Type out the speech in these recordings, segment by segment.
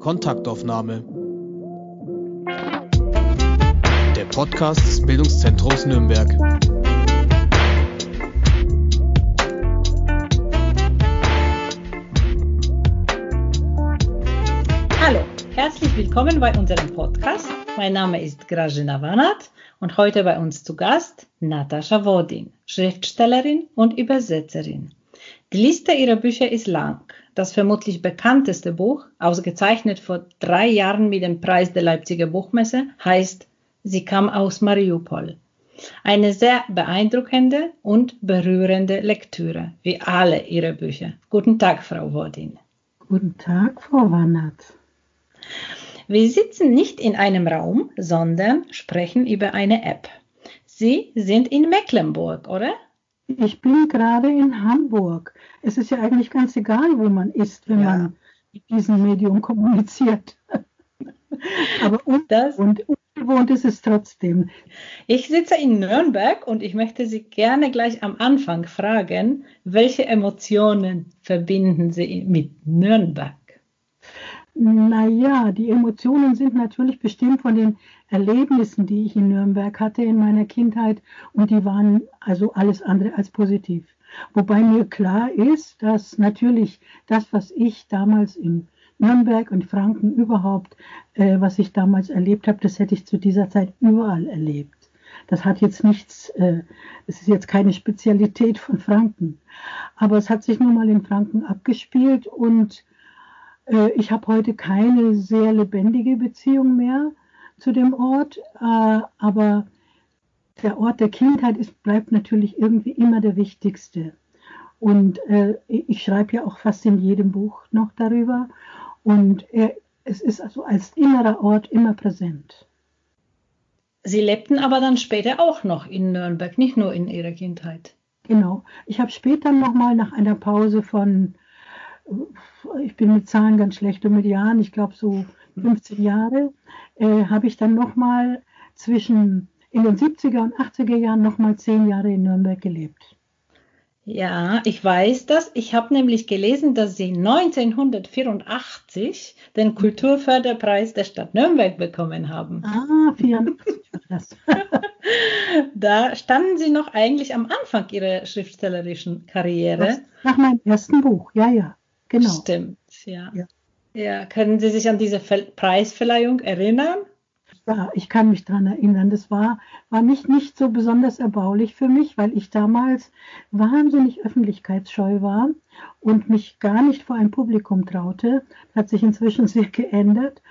Kontaktaufnahme. Der Podcast des Bildungszentrums Nürnberg. Hallo, herzlich willkommen bei unserem Podcast. Mein Name ist Grażyna Wanat und heute bei uns zu Gast Natascha Wodin, Schriftstellerin und Übersetzerin. Die Liste ihrer Bücher ist lang. Das vermutlich bekannteste Buch, ausgezeichnet vor drei Jahren mit dem Preis der Leipziger Buchmesse, heißt Sie kam aus Mariupol. Eine sehr beeindruckende und berührende Lektüre, wie alle ihre Bücher. Guten Tag, Frau Wodin. Guten Tag, Frau Wannert. Wir sitzen nicht in einem Raum, sondern sprechen über eine App. Sie sind in Mecklenburg, oder? Ich bin gerade in Hamburg. Es ist ja eigentlich ganz egal, wo man ist, wenn ja. man mit diesem Medium kommuniziert. Aber und, ungewohnt ist es trotzdem. Ich sitze in Nürnberg und ich möchte Sie gerne gleich am Anfang fragen, welche Emotionen verbinden Sie mit Nürnberg? Naja, die Emotionen sind natürlich bestimmt von den Erlebnissen, die ich in Nürnberg hatte in meiner Kindheit und die waren also alles andere als positiv. Wobei mir klar ist, dass natürlich das, was ich damals in Nürnberg und Franken überhaupt, äh, was ich damals erlebt habe, das hätte ich zu dieser Zeit überall erlebt. Das hat jetzt nichts, äh, es ist jetzt keine Spezialität von Franken. Aber es hat sich nun mal in Franken abgespielt und äh, ich habe heute keine sehr lebendige Beziehung mehr zu dem Ort, äh, aber der Ort der Kindheit ist, bleibt natürlich irgendwie immer der wichtigste. Und äh, ich schreibe ja auch fast in jedem Buch noch darüber. Und er, es ist also als innerer Ort immer präsent. Sie lebten aber dann später auch noch in Nürnberg, nicht nur in Ihrer Kindheit. Genau. Ich habe später nochmal nach einer Pause von ich bin mit Zahlen ganz schlecht und mit Jahren, ich glaube so 15 Jahre, äh, habe ich dann nochmal zwischen in den 70er und 80er Jahren nochmal 10 Jahre in Nürnberg gelebt. Ja, ich weiß das. Ich habe nämlich gelesen, dass Sie 1984 den Kulturförderpreis der Stadt Nürnberg bekommen haben. Ah, 84 war das. da standen Sie noch eigentlich am Anfang Ihrer schriftstellerischen Karriere. Das, nach meinem ersten Buch, ja, ja. Genau. Stimmt, ja. ja. Ja, können Sie sich an diese Preisverleihung erinnern? Ja, ich kann mich daran erinnern. Das war, war nicht, nicht so besonders erbaulich für mich, weil ich damals wahnsinnig öffentlichkeitsscheu war und mich gar nicht vor ein Publikum traute. Das hat sich inzwischen sehr geändert.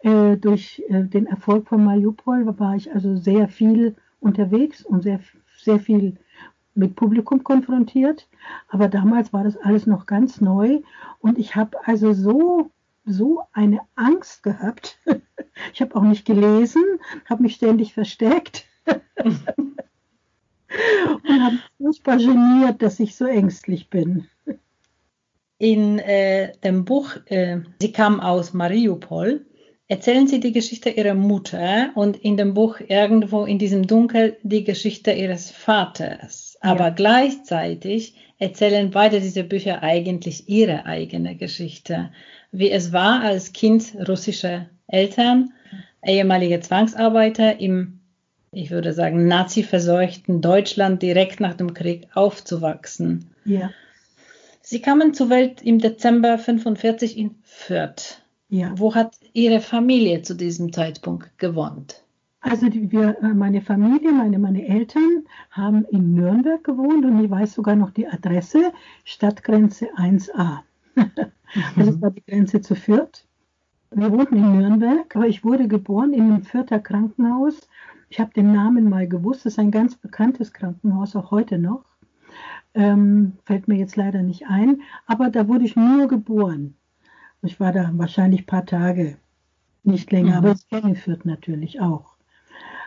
Äh, durch äh, den Erfolg von Mariupol war ich also sehr viel unterwegs und sehr, sehr viel mit Publikum konfrontiert. Aber damals war das alles noch ganz neu und ich habe also so so eine Angst gehabt. Ich habe auch nicht gelesen, habe mich ständig versteckt und habe furchtbar geniert, dass ich so ängstlich bin. In äh, dem Buch äh, Sie kam aus Mariupol erzählen Sie die Geschichte Ihrer Mutter und in dem Buch irgendwo in diesem Dunkel die Geschichte Ihres Vaters. Aber ja. gleichzeitig erzählen beide diese Bücher eigentlich ihre eigene Geschichte, wie es war, als Kind russischer Eltern, ehemalige Zwangsarbeiter im, ich würde sagen, nazi-verseuchten Deutschland direkt nach dem Krieg aufzuwachsen. Ja. Sie kamen zur Welt im Dezember 45 in Fürth. Ja. Wo hat Ihre Familie zu diesem Zeitpunkt gewohnt? Also die, wir, äh, meine Familie, meine, meine Eltern haben in Nürnberg gewohnt und ich weiß sogar noch die Adresse, Stadtgrenze 1a. also das war die Grenze zu Fürth. Wir wohnten in Nürnberg, aber ich wurde geboren in einem Fürther Krankenhaus. Ich habe den Namen mal gewusst, das ist ein ganz bekanntes Krankenhaus, auch heute noch. Ähm, fällt mir jetzt leider nicht ein, aber da wurde ich nur geboren. Ich war da wahrscheinlich ein paar Tage, nicht länger, mhm. aber ich kenne Fürth natürlich auch.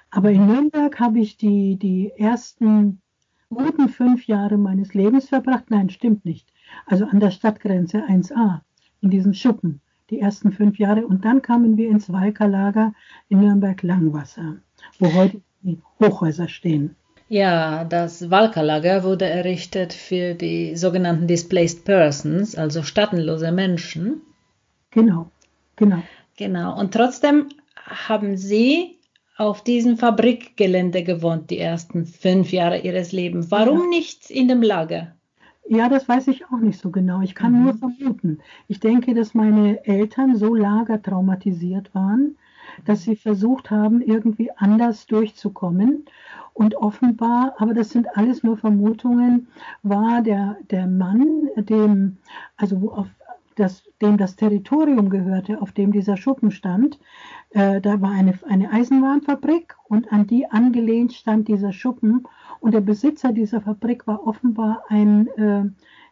Aber in Nürnberg habe ich die, die ersten guten fünf Jahre meines Lebens verbracht. Nein, stimmt nicht. Also an der Stadtgrenze 1a, in diesem Schuppen, die ersten fünf Jahre. Und dann kamen wir ins Walkerlager in Nürnberg-Langwasser, wo heute die Hochhäuser stehen. Ja, das Walkerlager wurde errichtet für die sogenannten Displaced Persons, also staatenlose Menschen. Genau. Genau. Genau. Und trotzdem haben Sie auf diesem Fabrikgelände gewohnt, die ersten fünf Jahre Ihres Lebens. Warum ja. nicht in dem Lager? Ja, das weiß ich auch nicht so genau. Ich kann mhm. nur vermuten. Ich denke, dass meine Eltern so lagertraumatisiert waren, dass sie versucht haben, irgendwie anders durchzukommen. Und offenbar, aber das sind alles nur Vermutungen, war der, der Mann, dem, also auf das, dem das Territorium gehörte, auf dem dieser Schuppen stand, äh, da war eine, eine Eisenbahnfabrik und an die angelehnt stand dieser Schuppen. Und der Besitzer dieser Fabrik war offenbar ein äh,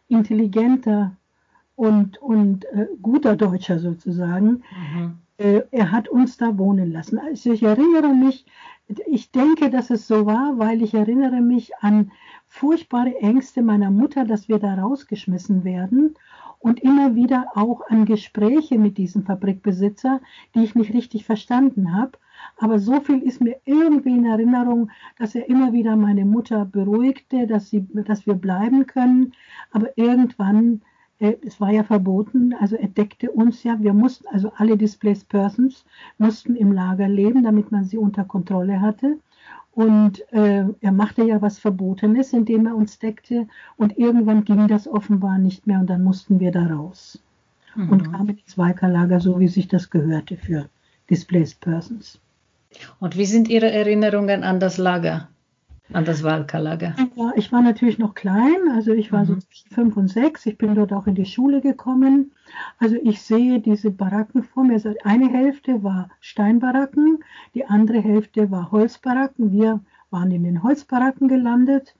intelligenter und, und äh, guter Deutscher sozusagen. Mhm. Äh, er hat uns da wohnen lassen. Also ich erinnere mich, ich denke, dass es so war, weil ich erinnere mich an furchtbare Ängste meiner Mutter, dass wir da rausgeschmissen werden und immer wieder auch an Gespräche mit diesem Fabrikbesitzer, die ich nicht richtig verstanden habe. Aber so viel ist mir irgendwie in Erinnerung, dass er immer wieder meine Mutter beruhigte, dass, sie, dass wir bleiben können. Aber irgendwann, äh, es war ja verboten, also er deckte uns ja, wir mussten, also alle Displaced Persons mussten im Lager leben, damit man sie unter Kontrolle hatte. Und äh, er machte ja was Verbotenes, indem er uns deckte. Und irgendwann ging das offenbar nicht mehr und dann mussten wir da raus. Mhm. Und kamen ins Walkerlager, so wie sich das gehörte für Displaced Persons. Und wie sind Ihre Erinnerungen an das Lager? An das Walkerlager? Ja, ich war natürlich noch klein, also ich war mhm. so zwischen fünf und sechs. Ich bin dort auch in die Schule gekommen. Also ich sehe diese Baracken vor mir. Also eine Hälfte war Steinbaracken, die andere Hälfte war Holzbaracken. Wir waren in den Holzbaracken gelandet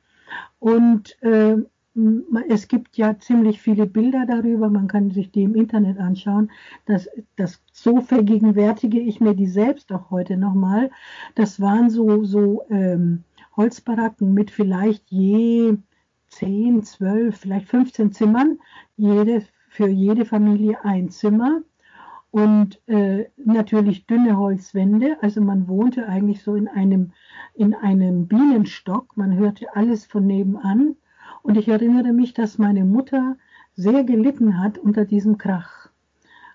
und äh, es gibt ja ziemlich viele Bilder darüber, man kann sich die im Internet anschauen. Das, das so vergegenwärtige ich mir die selbst auch heute nochmal. Das waren so, so ähm, Holzbaracken mit vielleicht je 10, 12, vielleicht 15 Zimmern, jede, für jede Familie ein Zimmer und äh, natürlich dünne Holzwände. Also man wohnte eigentlich so in einem, in einem Bienenstock. Man hörte alles von nebenan. Und ich erinnere mich, dass meine Mutter sehr gelitten hat unter diesem Krach.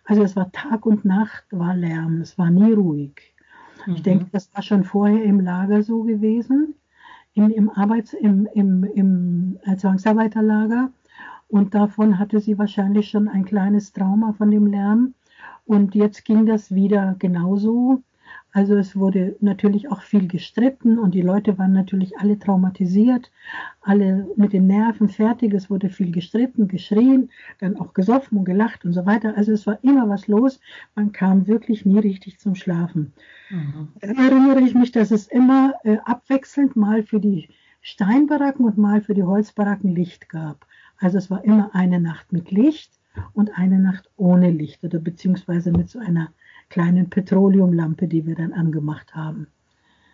Also es war Tag und Nacht, war Lärm, es war nie ruhig. Mhm. Ich denke, das war schon vorher im Lager so gewesen im, im Arbeits-, im, im, im Zwangsarbeiterlager. Und davon hatte sie wahrscheinlich schon ein kleines Trauma von dem Lärm. Und jetzt ging das wieder genauso. Also es wurde natürlich auch viel gestritten und die Leute waren natürlich alle traumatisiert, alle mit den Nerven fertig. Es wurde viel gestritten, geschrien, dann auch gesoffen und gelacht und so weiter. Also es war immer was los. Man kam wirklich nie richtig zum Schlafen. Mhm. Dann erinnere ich mich, dass es immer äh, abwechselnd mal für die Steinbaracken und mal für die Holzbaracken Licht gab. Also es war immer eine Nacht mit Licht und eine Nacht ohne Licht oder beziehungsweise mit so einer kleinen Petroleumlampe, die wir dann angemacht haben.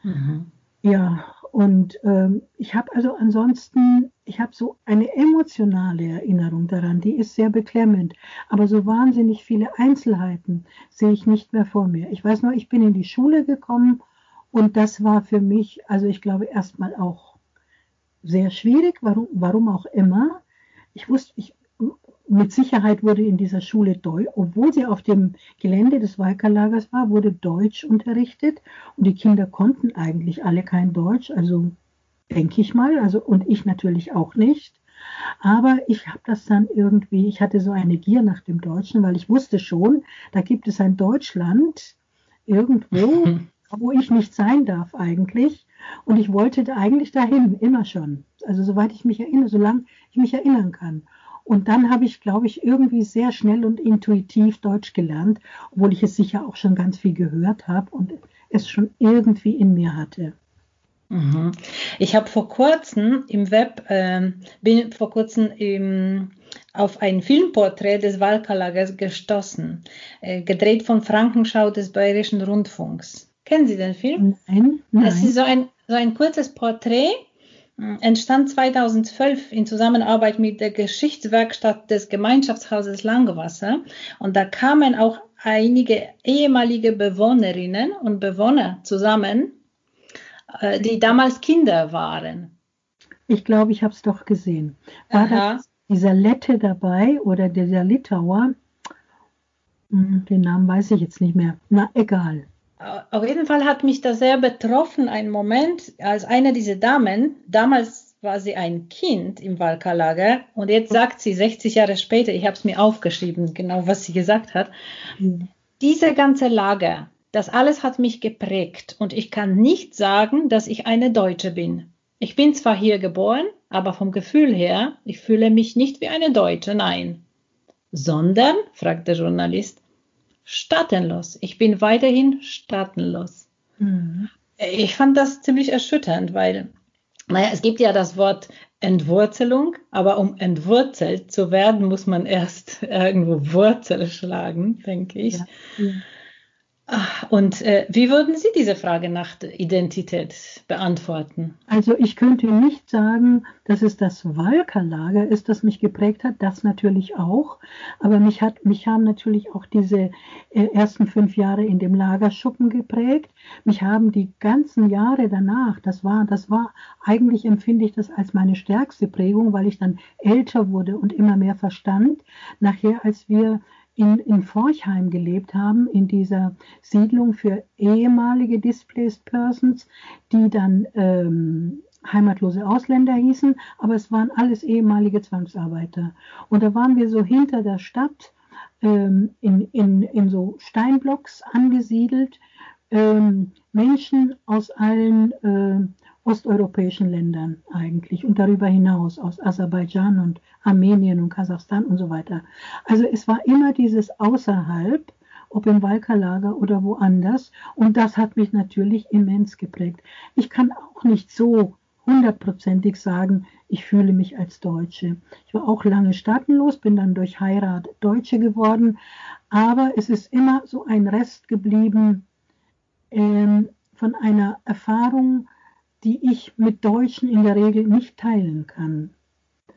Mhm. Ja, und ähm, ich habe also ansonsten, ich habe so eine emotionale Erinnerung daran, die ist sehr beklemmend. Aber so wahnsinnig viele Einzelheiten sehe ich nicht mehr vor mir. Ich weiß nur, ich bin in die Schule gekommen und das war für mich, also ich glaube, erstmal auch sehr schwierig, warum, warum auch immer. Ich wusste, ich mit Sicherheit wurde in dieser Schule obwohl sie auf dem Gelände des Walkerlagers war, wurde Deutsch unterrichtet und die Kinder konnten eigentlich alle kein Deutsch, also denke ich mal, also und ich natürlich auch nicht. Aber ich habe das dann irgendwie, ich hatte so eine Gier nach dem Deutschen, weil ich wusste schon, da gibt es ein Deutschland irgendwo, wo ich nicht sein darf eigentlich. Und ich wollte eigentlich dahin, immer schon. Also soweit ich mich erinnere, solange ich mich erinnern kann. Und dann habe ich, glaube ich, irgendwie sehr schnell und intuitiv Deutsch gelernt, obwohl ich es sicher auch schon ganz viel gehört habe und es schon irgendwie in mir hatte. Mhm. Ich habe vor kurzem im Web, äh, bin vor kurzem im, auf ein Filmporträt des Walkerlagers gestoßen, äh, gedreht von Frankenschau des Bayerischen Rundfunks. Kennen Sie den Film? Nein, nein. Das ist so ein, so ein kurzes Porträt entstand 2012 in Zusammenarbeit mit der Geschichtswerkstatt des Gemeinschaftshauses Langwasser und da kamen auch einige ehemalige Bewohnerinnen und Bewohner zusammen, äh, die damals Kinder waren. Ich glaube, ich habe es doch gesehen. War Aha. da dieser Lette dabei oder dieser Litauer? Hm, den Namen weiß ich jetzt nicht mehr. Na, egal. Auf jeden Fall hat mich das sehr betroffen, ein Moment, als eine dieser Damen, damals war sie ein Kind im Walkerlager und jetzt sagt sie 60 Jahre später, ich habe es mir aufgeschrieben, genau was sie gesagt hat, diese ganze Lager, das alles hat mich geprägt und ich kann nicht sagen, dass ich eine Deutsche bin. Ich bin zwar hier geboren, aber vom Gefühl her, ich fühle mich nicht wie eine Deutsche, nein. Sondern, fragt der Journalist, staatenlos. Ich bin weiterhin staatenlos. Mhm. Ich fand das ziemlich erschütternd, weil, naja, es gibt ja das Wort Entwurzelung, aber um entwurzelt zu werden, muss man erst irgendwo Wurzel schlagen, denke ich. Ja, ja. Und äh, wie würden Sie diese Frage nach Identität beantworten? Also ich könnte nicht sagen, dass es das Walkerlager ist, das mich geprägt hat, das natürlich auch. Aber mich, hat, mich haben natürlich auch diese äh, ersten fünf Jahre in dem Lagerschuppen geprägt. Mich haben die ganzen Jahre danach, das war, das war, eigentlich empfinde ich das als meine stärkste Prägung, weil ich dann älter wurde und immer mehr verstand. Nachher, als wir in, in Forchheim gelebt haben, in dieser Siedlung für ehemalige Displaced Persons, die dann ähm, heimatlose Ausländer hießen, aber es waren alles ehemalige Zwangsarbeiter. Und da waren wir so hinter der Stadt ähm, in, in, in so Steinblocks angesiedelt, ähm, Menschen aus allen äh, osteuropäischen Ländern eigentlich und darüber hinaus aus Aserbaidschan und Armenien und Kasachstan und so weiter. Also es war immer dieses außerhalb, ob im Walkerlager oder woanders und das hat mich natürlich immens geprägt. Ich kann auch nicht so hundertprozentig sagen, ich fühle mich als Deutsche. Ich war auch lange staatenlos, bin dann durch Heirat Deutsche geworden, aber es ist immer so ein Rest geblieben ähm, von einer Erfahrung, die ich mit Deutschen in der Regel nicht teilen kann.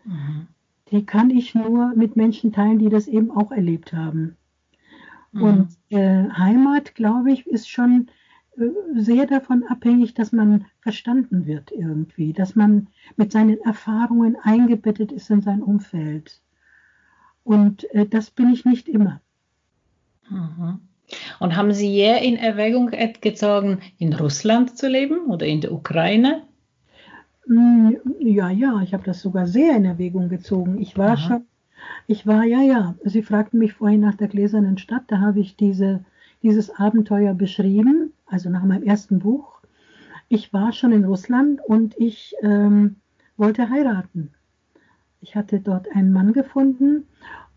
Mhm. Die kann ich nur mit Menschen teilen, die das eben auch erlebt haben. Mhm. Und äh, Heimat, glaube ich, ist schon äh, sehr davon abhängig, dass man verstanden wird irgendwie, dass man mit seinen Erfahrungen eingebettet ist in sein Umfeld. Und äh, das bin ich nicht immer. Mhm. Und haben Sie je in Erwägung gezogen, in Russland zu leben oder in der Ukraine? Mm, ja, ja, ich habe das sogar sehr in Erwägung gezogen. Ich war Aha. schon, ich war, ja, ja, Sie fragten mich vorhin nach der gläsernen Stadt, da habe ich diese, dieses Abenteuer beschrieben, also nach meinem ersten Buch. Ich war schon in Russland und ich ähm, wollte heiraten. Ich hatte dort einen Mann gefunden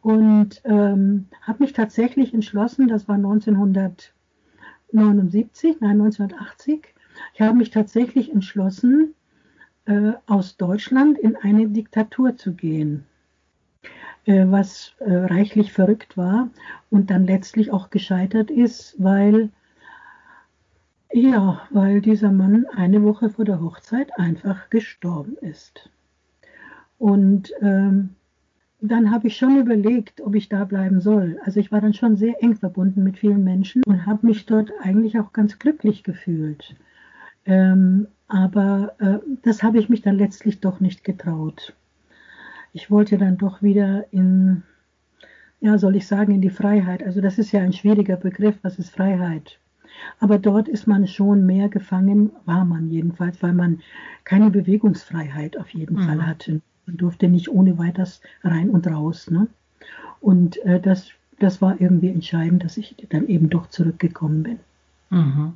und ähm, habe mich tatsächlich entschlossen, das war 1979, nein 1980, ich habe mich tatsächlich entschlossen, äh, aus Deutschland in eine Diktatur zu gehen, äh, was äh, reichlich verrückt war und dann letztlich auch gescheitert ist, weil ja, weil dieser Mann eine Woche vor der Hochzeit einfach gestorben ist. Und ähm, dann habe ich schon überlegt, ob ich da bleiben soll. Also ich war dann schon sehr eng verbunden mit vielen Menschen und habe mich dort eigentlich auch ganz glücklich gefühlt. Ähm, aber äh, das habe ich mich dann letztlich doch nicht getraut. Ich wollte dann doch wieder in, ja, soll ich sagen, in die Freiheit. Also das ist ja ein schwieriger Begriff, was ist Freiheit? Aber dort ist man schon mehr gefangen, war man jedenfalls, weil man keine Bewegungsfreiheit auf jeden mhm. Fall hatte. Man durfte nicht ohne weiteres rein und raus. Ne? Und äh, das, das war irgendwie entscheidend, dass ich dann eben doch zurückgekommen bin. Mhm.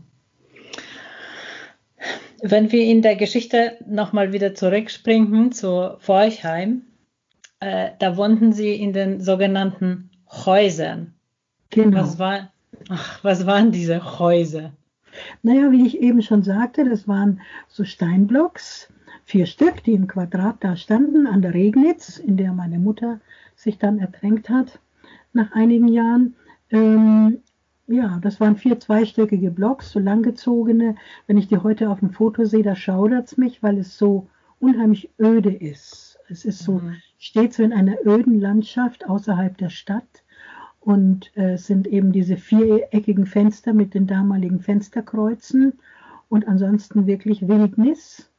Wenn wir in der Geschichte nochmal wieder zurückspringen zu Forchheim, äh, da wohnten Sie in den sogenannten Häusern. Genau. Was, war, ach, was waren diese Häuser? Naja, wie ich eben schon sagte, das waren so Steinblocks, vier Stück, die im Quadrat da standen, an der Regnitz, in der meine Mutter sich dann ertränkt hat nach einigen Jahren. Ähm, ja, das waren vier zweistöckige Blocks, so langgezogene. Wenn ich die heute auf dem Foto sehe, da schaudert es mich, weil es so unheimlich öde ist. Es ist so, mhm. steht so in einer öden Landschaft außerhalb der Stadt und äh, es sind eben diese viereckigen Fenster mit den damaligen Fensterkreuzen und ansonsten wirklich Wildnis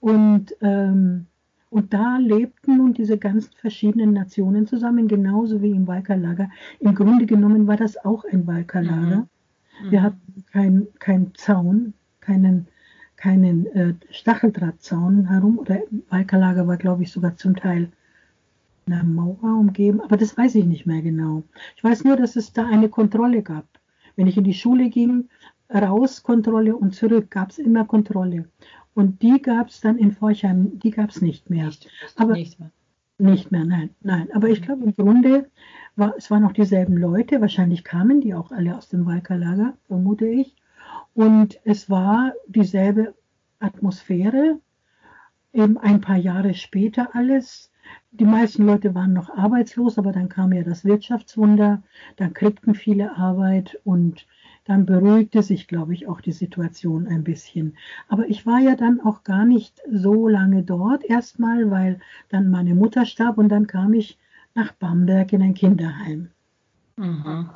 und, ähm, Und da lebten nun diese ganzen verschiedenen Nationen zusammen, genauso wie im Walkerlager. Im Grunde genommen war das auch ein Walkerlager. Mhm. Wir hatten keinen kein Zaun, keinen, keinen äh, Stacheldrahtzaun herum. Oder Walkerlager war, glaube ich, sogar zum Teil einer Mauer umgeben. Aber das weiß ich nicht mehr genau. Ich weiß nur, dass es da eine Kontrolle gab. Wenn ich in die Schule ging, raus Kontrolle und zurück gab es immer Kontrolle. Und die gab es dann in Forchheim, die gab es nicht mehr. Nicht, aber nicht mehr. Nicht mehr, nein, nein. Aber ich glaube im Grunde war es waren noch dieselben Leute. Wahrscheinlich kamen die auch alle aus dem Walkerlager, vermute ich. Und es war dieselbe Atmosphäre. Eben ein paar Jahre später alles. Die meisten Leute waren noch arbeitslos, aber dann kam ja das Wirtschaftswunder, dann kriegten viele Arbeit und dann beruhigte sich, glaube ich, auch die Situation ein bisschen. Aber ich war ja dann auch gar nicht so lange dort erstmal, weil dann meine Mutter starb und dann kam ich nach Bamberg in ein Kinderheim. Mhm.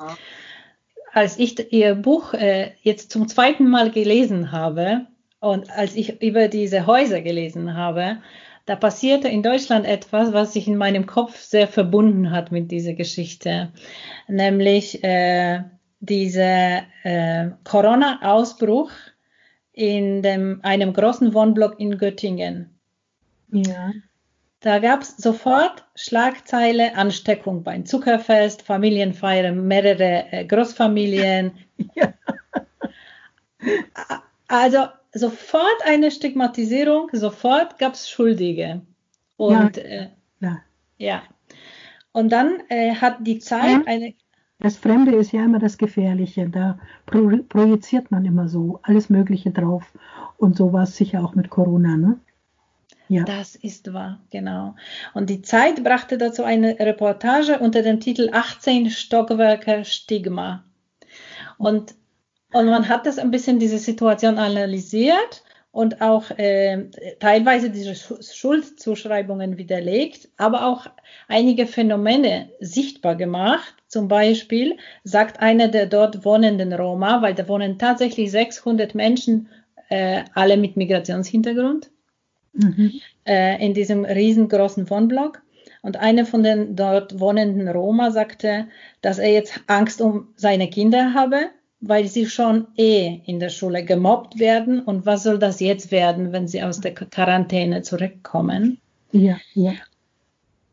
Als ich Ihr Buch äh, jetzt zum zweiten Mal gelesen habe und als ich über diese Häuser gelesen habe, da passierte in Deutschland etwas, was sich in meinem Kopf sehr verbunden hat mit dieser Geschichte. Nämlich äh, dieser äh, Corona-Ausbruch in dem, einem großen Wohnblock in Göttingen. Ja. Da gab es sofort Schlagzeile Ansteckung beim Zuckerfest, Familienfeiern, mehrere äh, Großfamilien. Ja. Also sofort eine Stigmatisierung, sofort gab es Schuldige. Und ja. Äh, ja. ja. Und dann äh, hat die Zeit eine das Fremde ist ja immer das Gefährliche. Da projiziert man immer so alles Mögliche drauf. Und so war es sicher auch mit Corona, ne? Ja. Das ist wahr, genau. Und die Zeit brachte dazu eine Reportage unter dem Titel 18 Stockwerke Stigma. Und, und man hat das ein bisschen diese Situation analysiert und auch äh, teilweise diese Schuldzuschreibungen widerlegt, aber auch einige Phänomene sichtbar gemacht. Zum Beispiel sagt einer der dort wohnenden Roma, weil da wohnen tatsächlich 600 Menschen, äh, alle mit Migrationshintergrund, mhm. äh, in diesem riesengroßen Wohnblock. Und einer von den dort wohnenden Roma sagte, dass er jetzt Angst um seine Kinder habe, weil sie schon eh in der Schule gemobbt werden. Und was soll das jetzt werden, wenn sie aus der Quarantäne zurückkommen? Ja, ja.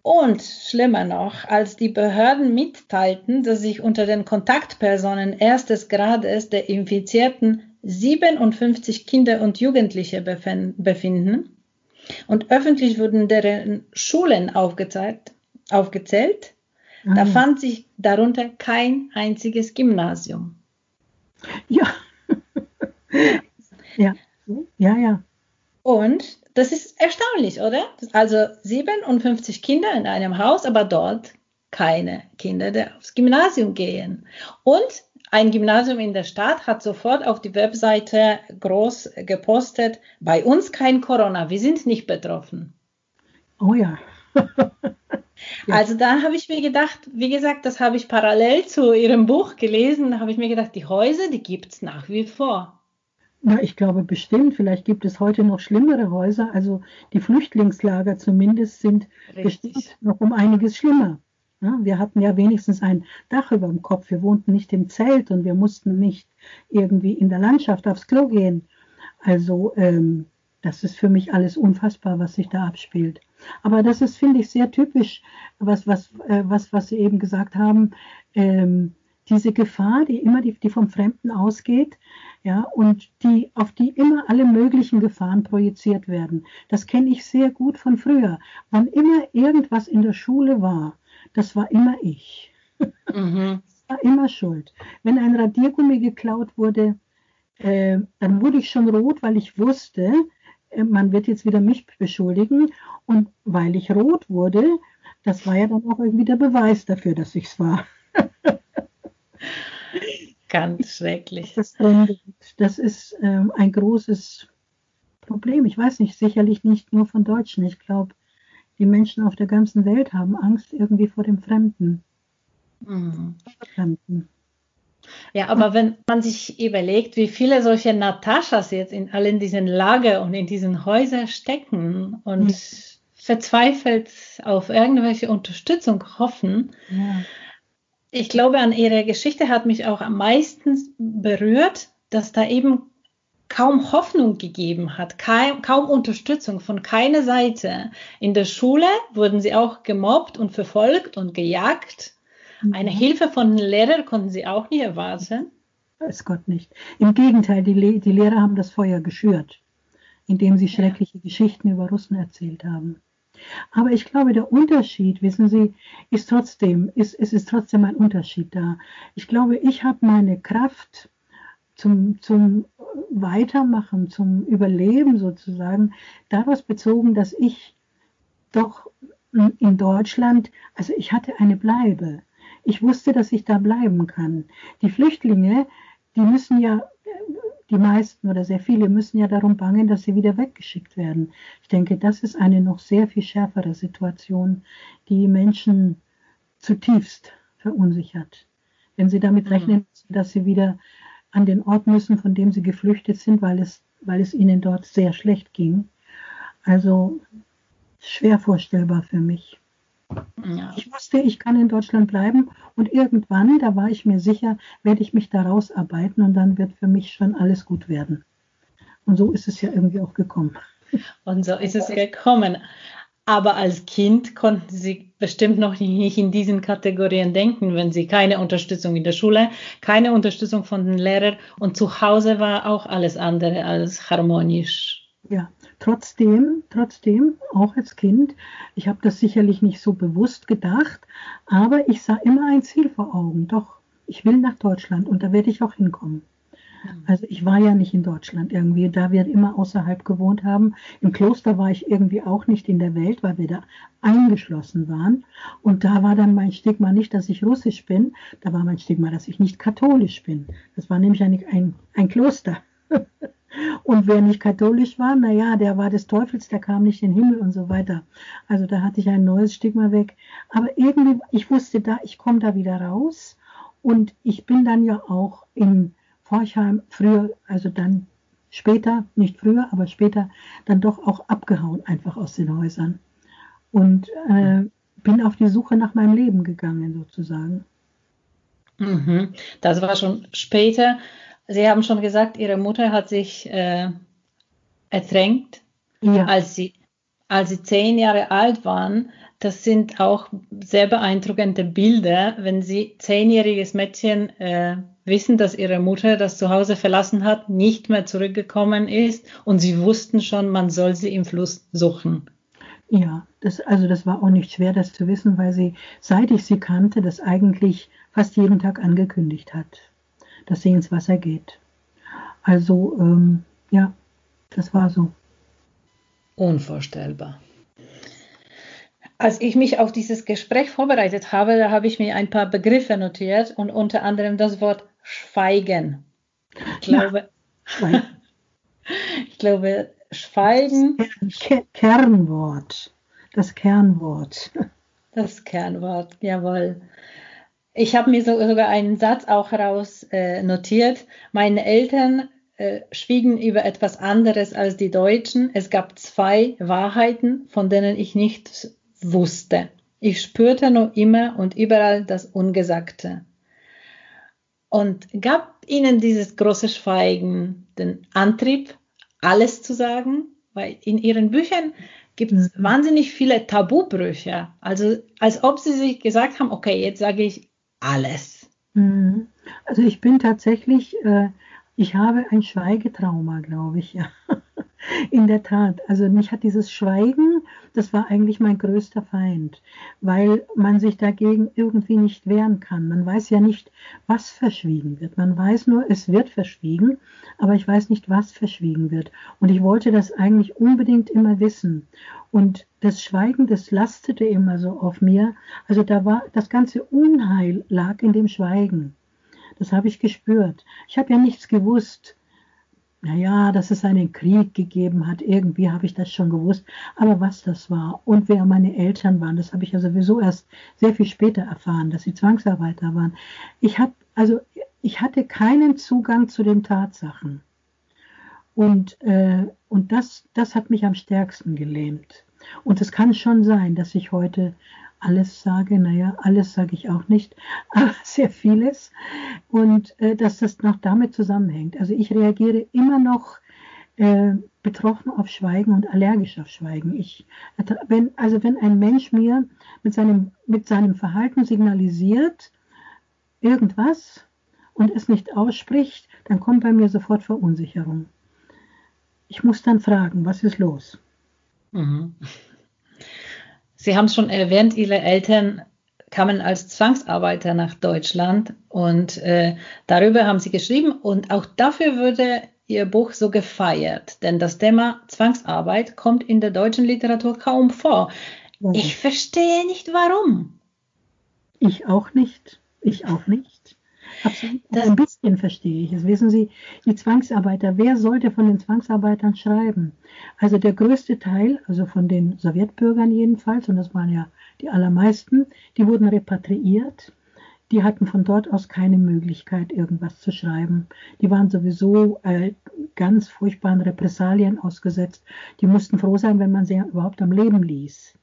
Und schlimmer noch, als die Behörden mitteilten, dass sich unter den Kontaktpersonen erstes Grades der Infizierten 57 Kinder und Jugendliche befinden und öffentlich wurden deren Schulen aufgezählt, aufgezählt mhm. da fand sich darunter kein einziges Gymnasium. Ja. ja, ja, ja. Und das ist erstaunlich, oder? Also 57 Kinder in einem Haus, aber dort keine Kinder, die aufs Gymnasium gehen. Und ein Gymnasium in der Stadt hat sofort auf die Webseite groß gepostet, bei uns kein Corona, wir sind nicht betroffen. Oh ja. Also da habe ich mir gedacht, wie gesagt, das habe ich parallel zu Ihrem Buch gelesen, da habe ich mir gedacht, die Häuser, die gibt es nach wie vor. Na, ich glaube bestimmt. Vielleicht gibt es heute noch schlimmere Häuser. Also die Flüchtlingslager zumindest sind Richtig. bestimmt noch um einiges schlimmer. Ja, wir hatten ja wenigstens ein Dach über dem Kopf. Wir wohnten nicht im Zelt und wir mussten nicht irgendwie in der Landschaft aufs Klo gehen. Also ähm, das ist für mich alles unfassbar, was sich da abspielt. Aber das ist, finde ich, sehr typisch, was, was, äh, was, was Sie eben gesagt haben. Ähm, diese Gefahr, die immer die, die vom Fremden ausgeht, ja, und die, auf die immer alle möglichen Gefahren projiziert werden. Das kenne ich sehr gut von früher. Wann immer irgendwas in der Schule war, das war immer ich. Mhm. Das war immer schuld. Wenn ein Radiergummi geklaut wurde, äh, dann wurde ich schon rot, weil ich wusste, äh, man wird jetzt wieder mich beschuldigen. Und weil ich rot wurde, das war ja dann auch irgendwie der Beweis dafür, dass ich es war. Ganz schrecklich. Das, das ist ähm, ein großes Problem. Ich weiß nicht, sicherlich nicht nur von Deutschen. Ich glaube, die Menschen auf der ganzen Welt haben Angst irgendwie vor dem Fremden. Mhm. Fremden. Ja, aber wenn man sich überlegt, wie viele solche Nataschas jetzt in allen diesen Lager und in diesen Häusern stecken und mhm verzweifelt auf irgendwelche Unterstützung hoffen. Ja. Ich glaube, an ihrer Geschichte hat mich auch am meisten berührt, dass da eben kaum Hoffnung gegeben hat, kaum, kaum Unterstützung von keiner Seite. In der Schule wurden sie auch gemobbt und verfolgt und gejagt. Mhm. Eine Hilfe von Lehrern konnten sie auch nie erwarten. Weiß Gott nicht. Im Gegenteil, die, Le die Lehrer haben das Feuer geschürt, indem sie schreckliche ja. Geschichten über Russen erzählt haben. Aber ich glaube, der Unterschied, wissen Sie, ist trotzdem, ist, es ist trotzdem ein Unterschied da. Ich glaube, ich habe meine Kraft zum, zum Weitermachen, zum Überleben sozusagen, daraus bezogen, dass ich doch in Deutschland, also ich hatte eine Bleibe. Ich wusste, dass ich da bleiben kann. Die Flüchtlinge, die müssen ja, die meisten oder sehr viele müssen ja darum bangen, dass sie wieder weggeschickt werden. Ich denke, das ist eine noch sehr viel schärfere Situation, die Menschen zutiefst verunsichert. Wenn sie damit mhm. rechnen, dass sie wieder an den Ort müssen, von dem sie geflüchtet sind, weil es, weil es ihnen dort sehr schlecht ging. Also schwer vorstellbar für mich. Ja. Ich wusste, ich kann in Deutschland bleiben und irgendwann, da war ich mir sicher, werde ich mich da rausarbeiten und dann wird für mich schon alles gut werden. Und so ist es ja irgendwie auch gekommen. Und so ist es gekommen. Aber als Kind konnten sie bestimmt noch nicht in diesen Kategorien denken, wenn sie keine Unterstützung in der Schule, keine Unterstützung von den Lehrern und zu Hause war auch alles andere als harmonisch. Ja, trotzdem, trotzdem, auch als Kind, ich habe das sicherlich nicht so bewusst gedacht, aber ich sah immer ein Ziel vor Augen. Doch, ich will nach Deutschland und da werde ich auch hinkommen. Mhm. Also ich war ja nicht in Deutschland irgendwie, da wir immer außerhalb gewohnt haben. Im Kloster war ich irgendwie auch nicht in der Welt, weil wir da eingeschlossen waren. Und da war dann mein Stigma nicht, dass ich russisch bin, da war mein Stigma, dass ich nicht katholisch bin. Das war nämlich ein, ein, ein Kloster. Und wer nicht katholisch war, naja, der war des Teufels, der kam nicht in den Himmel und so weiter. Also da hatte ich ein neues Stigma weg. Aber irgendwie, ich wusste da, ich komme da wieder raus. Und ich bin dann ja auch in Forchheim früher, also dann später, nicht früher, aber später, dann doch auch abgehauen, einfach aus den Häusern. Und äh, bin auf die Suche nach meinem Leben gegangen, sozusagen. Mhm. Das war schon später. Sie haben schon gesagt, Ihre Mutter hat sich äh, ertränkt, ja. als, sie, als Sie zehn Jahre alt waren. Das sind auch sehr beeindruckende Bilder, wenn Sie zehnjähriges Mädchen äh, wissen, dass ihre Mutter das Zuhause verlassen hat, nicht mehr zurückgekommen ist und sie wussten schon, man soll sie im Fluss suchen. Ja, das, also das war auch nicht schwer, das zu wissen, weil sie, seit ich sie kannte, das eigentlich fast jeden Tag angekündigt hat, dass sie ins Wasser geht. Also, ähm, ja, das war so. Unvorstellbar. Als ich mich auf dieses Gespräch vorbereitet habe, da habe ich mir ein paar Begriffe notiert und unter anderem das Wort Schweigen. Ich glaube, ja, ich glaube, Schweigen. Kernwort. Das Kernwort. Das Kernwort, jawohl. Ich habe mir so, sogar einen Satz auch heraus äh, notiert. Meine Eltern äh, schwiegen über etwas anderes als die Deutschen. Es gab zwei Wahrheiten, von denen ich nichts wusste. Ich spürte nur immer und überall das Ungesagte. Und gab ihnen dieses große Schweigen den Antrieb, alles zu sagen, weil in ihren Büchern gibt es mhm. wahnsinnig viele Tabubrüche. Also als ob sie sich gesagt haben, okay, jetzt sage ich alles. Mhm. Also ich bin tatsächlich, äh, ich habe ein Schweigetrauma, glaube ich, ja. In der Tat. Also mich hat dieses Schweigen, das war eigentlich mein größter Feind, weil man sich dagegen irgendwie nicht wehren kann. Man weiß ja nicht, was verschwiegen wird. Man weiß nur, es wird verschwiegen, aber ich weiß nicht, was verschwiegen wird. Und ich wollte das eigentlich unbedingt immer wissen. Und das Schweigen, das lastete immer so auf mir. Also da war das ganze Unheil lag in dem Schweigen. Das habe ich gespürt. Ich habe ja nichts gewusst naja, dass es einen Krieg gegeben hat, irgendwie habe ich das schon gewusst, aber was das war und wer meine Eltern waren, das habe ich ja sowieso erst sehr viel später erfahren, dass sie Zwangsarbeiter waren. Ich habe, also ich hatte keinen Zugang zu den Tatsachen. Und, äh, und das, das hat mich am stärksten gelähmt. Und es kann schon sein, dass ich heute alles sage, naja, alles sage ich auch nicht, aber sehr vieles. Und äh, dass das noch damit zusammenhängt. Also ich reagiere immer noch äh, betroffen auf Schweigen und allergisch auf Schweigen. Ich, wenn, also wenn ein Mensch mir mit seinem, mit seinem Verhalten signalisiert, irgendwas und es nicht ausspricht, dann kommt bei mir sofort Verunsicherung. Ich muss dann fragen, was ist los? Mhm. Sie haben es schon erwähnt, Ihre Eltern kamen als Zwangsarbeiter nach Deutschland und äh, darüber haben Sie geschrieben und auch dafür wurde Ihr Buch so gefeiert, denn das Thema Zwangsarbeit kommt in der deutschen Literatur kaum vor. Ich verstehe nicht warum. Ich auch nicht. Ich auch nicht. Absolut. Das ein bisschen verstehe ich es. Wissen Sie, die Zwangsarbeiter, wer sollte von den Zwangsarbeitern schreiben? Also der größte Teil, also von den Sowjetbürgern jedenfalls, und das waren ja die allermeisten, die wurden repatriiert. Die hatten von dort aus keine Möglichkeit, irgendwas zu schreiben. Die waren sowieso äh, ganz furchtbaren Repressalien ausgesetzt. Die mussten froh sein, wenn man sie überhaupt am Leben ließ.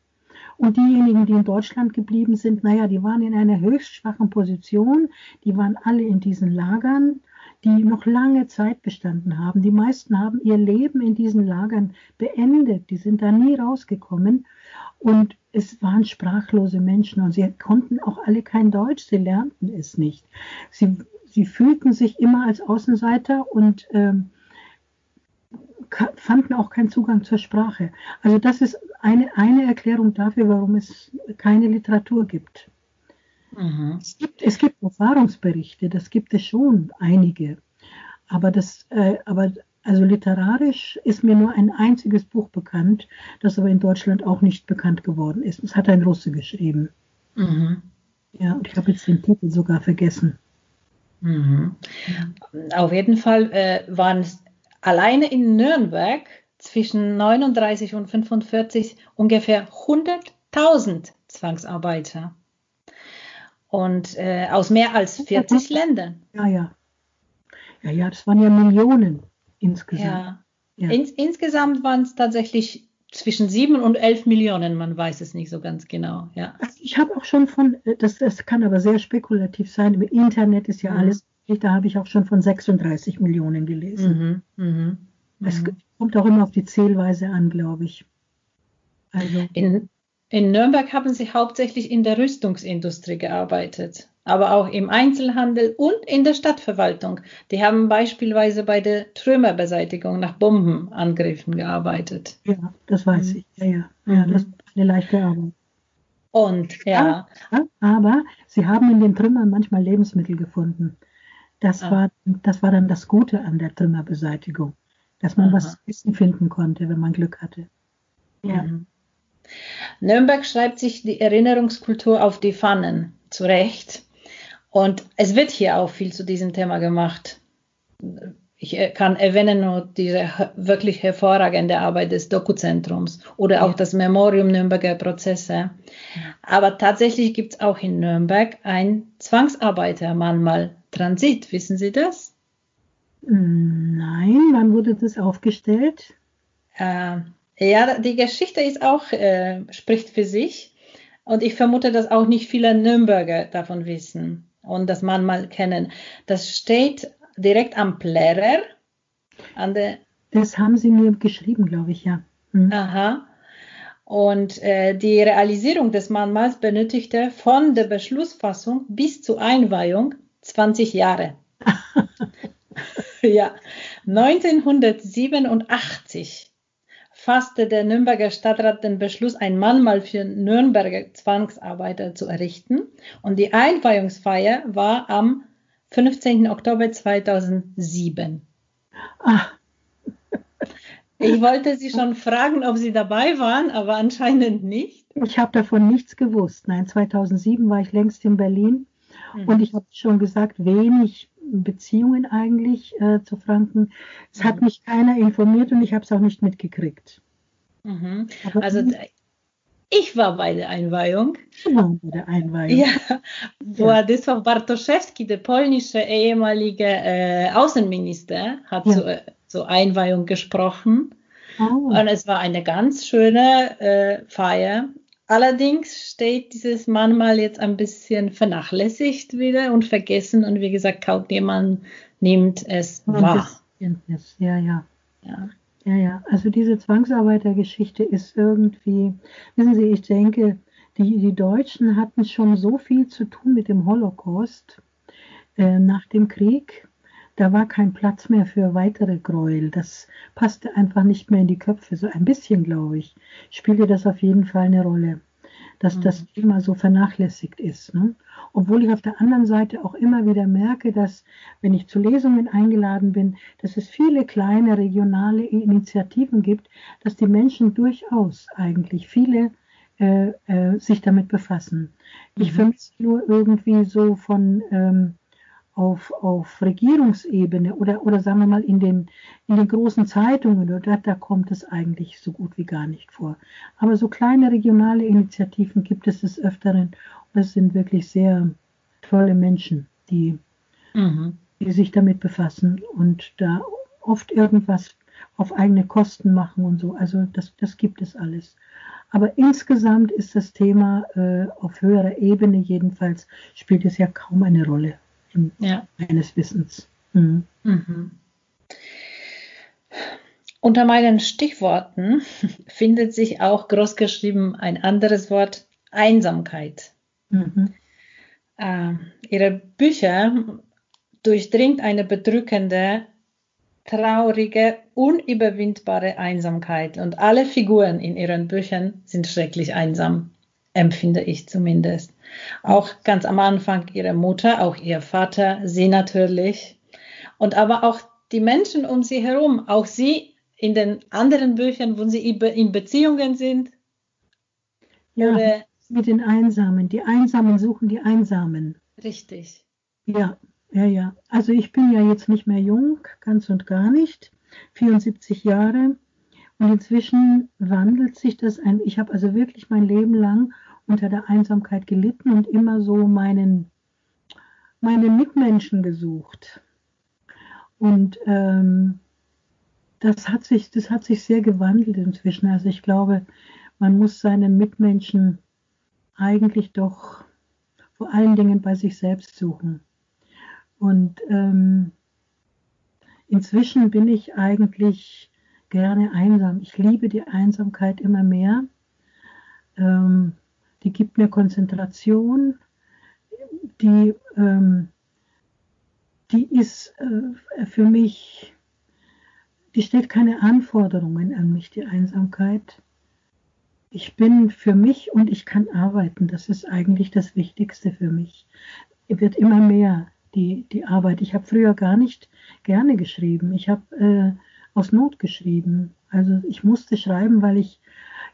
Und diejenigen, die in Deutschland geblieben sind, naja, die waren in einer höchst schwachen Position. Die waren alle in diesen Lagern, die noch lange Zeit bestanden haben. Die meisten haben ihr Leben in diesen Lagern beendet. Die sind da nie rausgekommen. Und es waren sprachlose Menschen und sie konnten auch alle kein Deutsch. Sie lernten es nicht. Sie, sie fühlten sich immer als Außenseiter und ähm, fanden auch keinen Zugang zur Sprache. Also das ist eine, eine Erklärung dafür, warum es keine Literatur gibt. Mhm. Es, gibt es gibt Erfahrungsberichte, das gibt es schon einige. Aber das, äh, aber also literarisch ist mir nur ein einziges Buch bekannt, das aber in Deutschland auch nicht bekannt geworden ist. Es hat ein Russe geschrieben. Mhm. Ja, und ich habe jetzt den Titel sogar vergessen. Mhm. Auf jeden Fall äh, waren es alleine in Nürnberg zwischen 39 und 45 ungefähr 100.000 Zwangsarbeiter. Und äh, aus mehr als 40 Ländern. Ja, ja. Ja, ja, das waren ja Millionen insgesamt. Ja. ja. Ins, insgesamt waren es tatsächlich zwischen 7 und 11 Millionen, man weiß es nicht so ganz genau. Ja. Also ich habe auch schon von, äh, das, das kann aber sehr spekulativ sein, im Internet ist ja mhm. alles, da habe ich auch schon von 36 Millionen gelesen. Mhm. Mhm. Es mhm. kommt auch immer auf die Zählweise an, glaube ich. Also. In, in Nürnberg haben Sie hauptsächlich in der Rüstungsindustrie gearbeitet, aber auch im Einzelhandel und in der Stadtverwaltung. Die haben beispielsweise bei der Trümmerbeseitigung nach Bombenangriffen gearbeitet. Ja, das weiß mhm. ich. Ja, ja. ja mhm. das ist eine leichte Arbeit. Und ja. ja. Aber sie haben in den Trümmern manchmal Lebensmittel gefunden. Das, ah. war, das war dann das Gute an der Trümmerbeseitigung dass man Aha. was zu essen finden konnte, wenn man Glück hatte. Ja. Mhm. Nürnberg schreibt sich die Erinnerungskultur auf die Pfannen zurecht. Und es wird hier auch viel zu diesem Thema gemacht. Ich äh, kann erwähnen nur diese wirklich hervorragende Arbeit des Dokuzentrums oder auch ja. das Memorium Nürnberger Prozesse. Aber tatsächlich gibt es auch in Nürnberg ein Zwangsarbeitermahnmal Transit. Wissen Sie das? Nein, wann wurde das aufgestellt? Äh, ja, die Geschichte ist auch, äh, spricht für sich. Und ich vermute, dass auch nicht viele Nürnberger davon wissen und das man mal kennen. Das steht direkt am Plärrer. An der das haben Sie mir geschrieben, glaube ich, ja. Mhm. Aha. Und äh, die Realisierung des Mahnmals benötigte von der Beschlussfassung bis zur Einweihung 20 Jahre. ja, 1987 fasste der Nürnberger Stadtrat den Beschluss, ein Mahnmal für Nürnberger Zwangsarbeiter zu errichten. Und die Einweihungsfeier war am 15. Oktober 2007. Ah. Ich wollte Sie schon fragen, ob Sie dabei waren, aber anscheinend nicht. Ich habe davon nichts gewusst. Nein, 2007 war ich längst in Berlin mhm. und ich habe schon gesagt, wenig Beziehungen eigentlich äh, zu Franken. Es mhm. hat mich keiner informiert und ich habe es auch nicht mitgekriegt. Mhm. Also ich war bei der Einweihung. Ich war bei der Einweihung. Ja, Władysław Bartoszewski, der polnische ehemalige äh, Außenminister, hat ja. zur, zur Einweihung gesprochen. Oh. Und es war eine ganz schöne äh, Feier. Allerdings steht dieses manchmal jetzt ein bisschen vernachlässigt wieder und vergessen und wie gesagt, kaum jemand nimmt es wahr. Ja, ja. Ja. Ja, ja. Also diese Zwangsarbeitergeschichte ist irgendwie, wissen Sie, ich denke, die, die Deutschen hatten schon so viel zu tun mit dem Holocaust äh, nach dem Krieg. Da war kein Platz mehr für weitere Gräuel. Das passte einfach nicht mehr in die Köpfe. So ein bisschen, glaube ich, spielte das auf jeden Fall eine Rolle, dass mhm. das Thema so vernachlässigt ist. Ne? Obwohl ich auf der anderen Seite auch immer wieder merke, dass, wenn ich zu Lesungen eingeladen bin, dass es viele kleine regionale Initiativen gibt, dass die Menschen durchaus eigentlich viele äh, äh, sich damit befassen. Ich mhm. vermisse nur irgendwie so von ähm, auf, auf Regierungsebene oder, oder sagen wir mal in den, in den großen Zeitungen, oder, da kommt es eigentlich so gut wie gar nicht vor. Aber so kleine regionale Initiativen gibt es des Öfteren und es sind wirklich sehr tolle Menschen, die, mhm. die sich damit befassen und da oft irgendwas auf eigene Kosten machen und so. Also das, das gibt es alles. Aber insgesamt ist das Thema äh, auf höherer Ebene jedenfalls, spielt es ja kaum eine Rolle ja. meines Wissens. Mhm. Mhm. Unter meinen Stichworten findet sich auch großgeschrieben ein anderes Wort, Einsamkeit. Mhm. Äh, ihre Bücher durchdringt eine bedrückende, traurige, unüberwindbare Einsamkeit und alle Figuren in ihren Büchern sind schrecklich einsam, empfinde ich zumindest. Auch ganz am Anfang ihre Mutter, auch ihr Vater, sie natürlich. Und aber auch die Menschen um sie herum, auch sie in den anderen Büchern, wo sie in Beziehungen sind. Ja, Oder, mit den Einsamen. Die Einsamen suchen die Einsamen. Richtig. Ja, ja, ja. Also ich bin ja jetzt nicht mehr jung, ganz und gar nicht. 74 Jahre. Und inzwischen wandelt sich das ein. Ich habe also wirklich mein Leben lang unter der Einsamkeit gelitten und immer so meinen, meine Mitmenschen gesucht. Und ähm, das, hat sich, das hat sich sehr gewandelt inzwischen. Also ich glaube, man muss seine Mitmenschen eigentlich doch vor allen Dingen bei sich selbst suchen. Und ähm, inzwischen bin ich eigentlich gerne einsam. Ich liebe die Einsamkeit immer mehr. Ähm, die gibt mir Konzentration, die, ähm, die ist äh, für mich, die stellt keine Anforderungen an mich, die Einsamkeit. Ich bin für mich und ich kann arbeiten. Das ist eigentlich das Wichtigste für mich. Es wird immer mehr die, die Arbeit. Ich habe früher gar nicht gerne geschrieben. Ich habe äh, aus Not geschrieben. Also ich musste schreiben, weil ich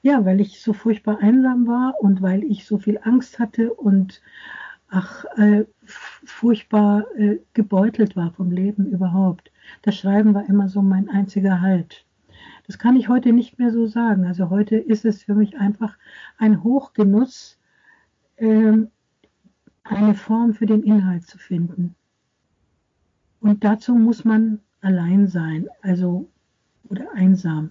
ja, weil ich so furchtbar einsam war und weil ich so viel Angst hatte und ach, äh, furchtbar äh, gebeutelt war vom Leben überhaupt. Das Schreiben war immer so mein einziger Halt. Das kann ich heute nicht mehr so sagen. Also heute ist es für mich einfach ein Hochgenuss, äh, eine Form für den Inhalt zu finden. Und dazu muss man allein sein, also oder einsam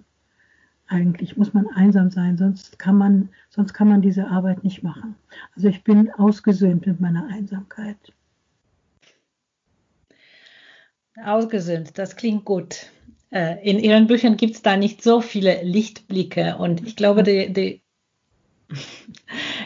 eigentlich muss man einsam sein, sonst kann man, sonst kann man diese Arbeit nicht machen. Also ich bin ausgesöhnt mit meiner Einsamkeit. Ausgesöhnt, das klingt gut. Äh, in Ihren Büchern gibt es da nicht so viele Lichtblicke und ich glaube, die, die,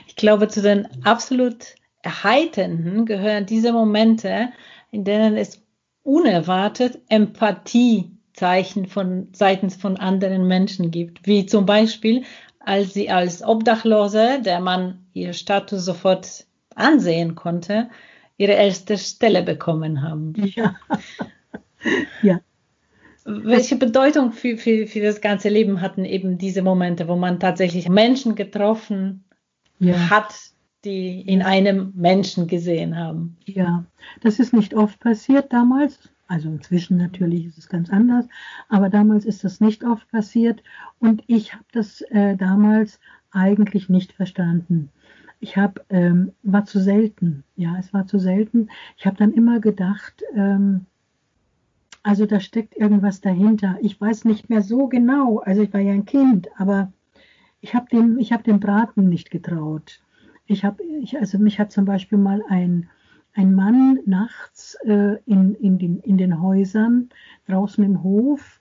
ich glaube, zu den absolut erheiternden gehören diese Momente, in denen es unerwartet Empathie Zeichen von seitens von anderen Menschen gibt, wie zum Beispiel, als sie als Obdachlose, der man ihr Status sofort ansehen konnte, ihre erste Stelle bekommen haben. Ja. ja. Welche Bedeutung für, für, für das ganze Leben hatten eben diese Momente, wo man tatsächlich Menschen getroffen ja. hat, die in einem Menschen gesehen haben? Ja, das ist nicht oft passiert damals. Also inzwischen natürlich ist es ganz anders, aber damals ist das nicht oft passiert und ich habe das äh, damals eigentlich nicht verstanden. Ich habe ähm, war zu selten, ja, es war zu selten. Ich habe dann immer gedacht, ähm, Also da steckt irgendwas dahinter. Ich weiß nicht mehr so genau. Also ich war ja ein Kind, aber ich habe dem, ich hab dem Braten nicht getraut. Ich habe, ich, also mich hat zum Beispiel mal ein, ein Mann nachts äh, in, in, den, in den Häusern draußen im Hof,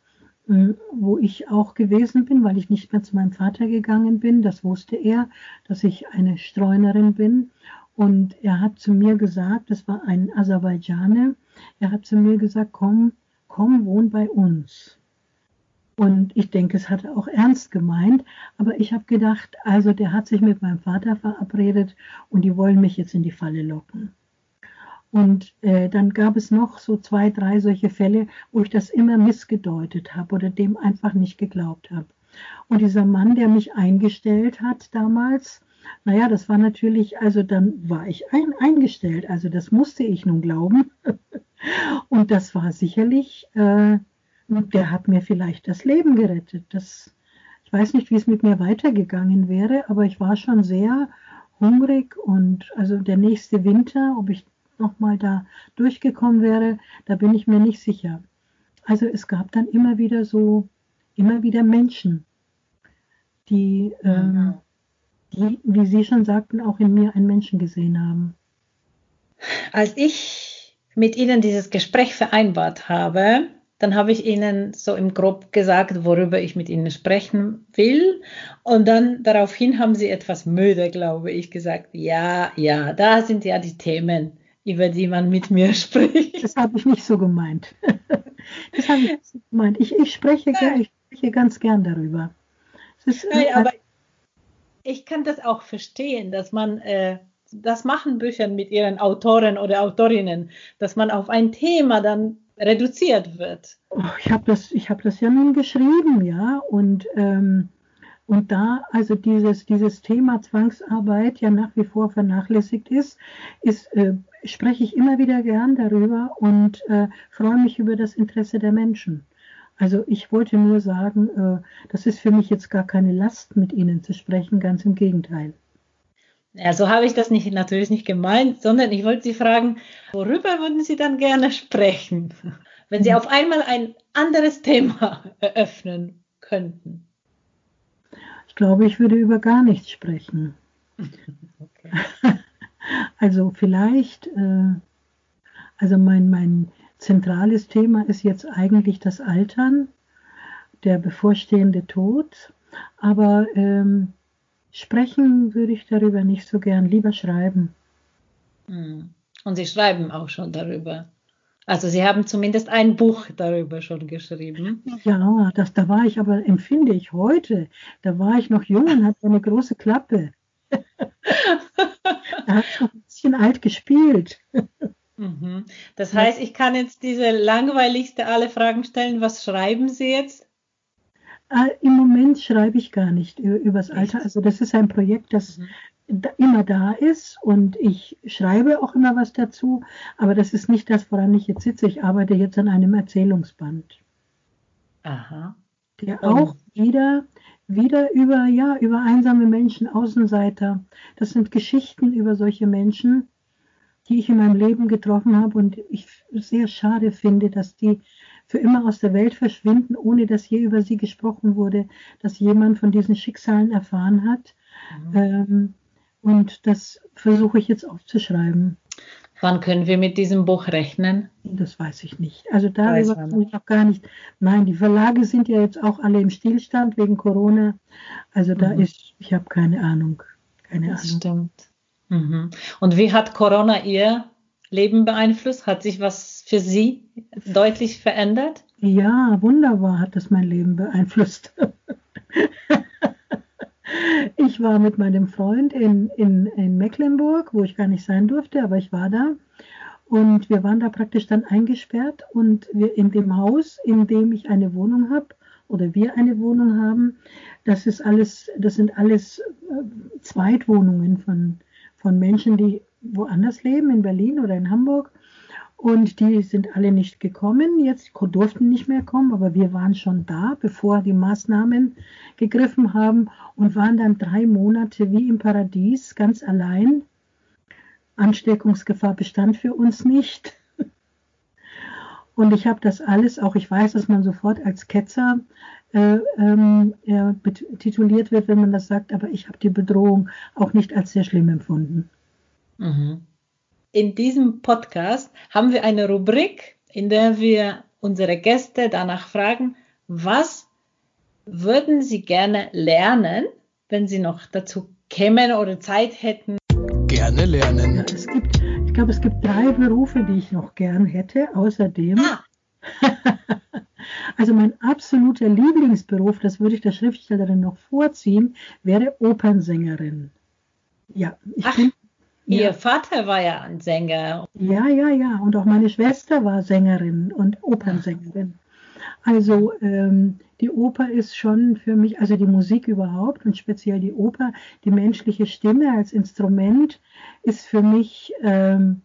äh, wo ich auch gewesen bin, weil ich nicht mehr zu meinem Vater gegangen bin. Das wusste er, dass ich eine Streunerin bin. Und er hat zu mir gesagt, das war ein Aserbaidschaner, er hat zu mir gesagt, komm, komm, wohn bei uns. Und ich denke, es hat er auch ernst gemeint. Aber ich habe gedacht, also der hat sich mit meinem Vater verabredet und die wollen mich jetzt in die Falle locken. Und äh, dann gab es noch so zwei, drei solche Fälle, wo ich das immer missgedeutet habe oder dem einfach nicht geglaubt habe. Und dieser Mann, der mich eingestellt hat damals, naja, das war natürlich, also dann war ich ein, eingestellt, also das musste ich nun glauben. Und das war sicherlich, äh, der hat mir vielleicht das Leben gerettet. Das, ich weiß nicht, wie es mit mir weitergegangen wäre, aber ich war schon sehr hungrig und also der nächste Winter, ob ich nochmal da durchgekommen wäre, da bin ich mir nicht sicher. Also es gab dann immer wieder so, immer wieder Menschen, die, ähm, die, wie Sie schon sagten, auch in mir einen Menschen gesehen haben. Als ich mit Ihnen dieses Gespräch vereinbart habe, dann habe ich Ihnen so im Grob gesagt, worüber ich mit Ihnen sprechen will. Und dann daraufhin haben Sie etwas müde, glaube ich, gesagt, ja, ja, da sind ja die Themen, über die man mit mir spricht. Das habe ich nicht so gemeint. Das habe ich nicht so gemeint. Ich, ich, spreche, ich spreche ganz gern darüber. Ist, Nein, aber ich kann das auch verstehen, dass man äh, das machen Büchern mit ihren Autoren oder Autorinnen, dass man auf ein Thema dann reduziert wird. Oh, ich habe das, hab das ja nun geschrieben, ja, und, ähm, und da also dieses, dieses Thema Zwangsarbeit ja nach wie vor vernachlässigt ist, ist äh, spreche ich immer wieder gern darüber und äh, freue mich über das Interesse der Menschen. Also ich wollte nur sagen, äh, das ist für mich jetzt gar keine Last, mit Ihnen zu sprechen, ganz im Gegenteil. Ja, so habe ich das nicht, natürlich nicht gemeint, sondern ich wollte Sie fragen, worüber würden Sie dann gerne sprechen, wenn Sie auf einmal ein anderes Thema eröffnen könnten? Ich glaube, ich würde über gar nichts sprechen. Okay. Also vielleicht, äh, also mein, mein zentrales Thema ist jetzt eigentlich das Altern, der bevorstehende Tod, aber ähm, Sprechen würde ich darüber nicht so gern, lieber schreiben. Hm. Und Sie schreiben auch schon darüber. Also Sie haben zumindest ein Buch darüber schon geschrieben. Ja, das, da war ich aber, empfinde ich heute, da war ich noch jung und hatte eine große Klappe. da habe ich noch ein bisschen alt gespielt. Mhm. Das heißt, ich kann jetzt diese langweiligste alle Fragen stellen. Was schreiben Sie jetzt? Äh, Im Moment schreibe ich gar nicht übers Alter. Also das ist ein Projekt, das mhm. Immer da ist und ich schreibe auch immer was dazu, aber das ist nicht das, woran ich jetzt sitze. Ich arbeite jetzt an einem Erzählungsband. Aha. Der auch wieder, wieder über, ja, über einsame Menschen, Außenseiter. Das sind Geschichten über solche Menschen, die ich in meinem Leben getroffen habe und ich sehr schade finde, dass die für immer aus der Welt verschwinden, ohne dass je über sie gesprochen wurde, dass jemand von diesen Schicksalen erfahren hat. Mhm. Ähm, und das versuche ich jetzt aufzuschreiben. Wann können wir mit diesem Buch rechnen? Das weiß ich nicht. Also darüber kann ich noch gar nicht. Nein, die Verlage sind ja jetzt auch alle im Stillstand wegen Corona. Also da mhm. ist, ich habe keine Ahnung. Keine das Ahnung. Stimmt. Mhm. Und wie hat Corona Ihr Leben beeinflusst? Hat sich was für Sie deutlich verändert? Ja, wunderbar hat das mein Leben beeinflusst. ich war mit meinem Freund in, in, in Mecklenburg, wo ich gar nicht sein durfte, aber ich war da. Und wir waren da praktisch dann eingesperrt und wir in dem Haus, in dem ich eine Wohnung habe oder wir eine Wohnung haben, das ist alles, das sind alles äh, Zweitwohnungen von, von Menschen, die woanders leben, in Berlin oder in Hamburg. Und die sind alle nicht gekommen. Jetzt durften nicht mehr kommen, aber wir waren schon da, bevor die Maßnahmen gegriffen haben und waren dann drei Monate wie im Paradies ganz allein. Ansteckungsgefahr bestand für uns nicht. Und ich habe das alles, auch ich weiß, dass man sofort als Ketzer äh, ähm, äh, tituliert wird, wenn man das sagt, aber ich habe die Bedrohung auch nicht als sehr schlimm empfunden. Mhm. In diesem Podcast haben wir eine Rubrik, in der wir unsere Gäste danach fragen, was würden sie gerne lernen, wenn sie noch dazu kämen oder Zeit hätten? Gerne lernen. Es gibt, ich glaube, es gibt drei Berufe, die ich noch gern hätte. Außerdem, ah. also mein absoluter Lieblingsberuf, das würde ich der Schriftstellerin noch vorziehen, wäre Opernsängerin. Ja, ich Ach. bin Ihr ja. Vater war ja ein Sänger. Ja, ja, ja. Und auch meine Schwester war Sängerin und Opernsängerin. Also ähm, die Oper ist schon für mich, also die Musik überhaupt und speziell die Oper, die menschliche Stimme als Instrument ist für mich ähm,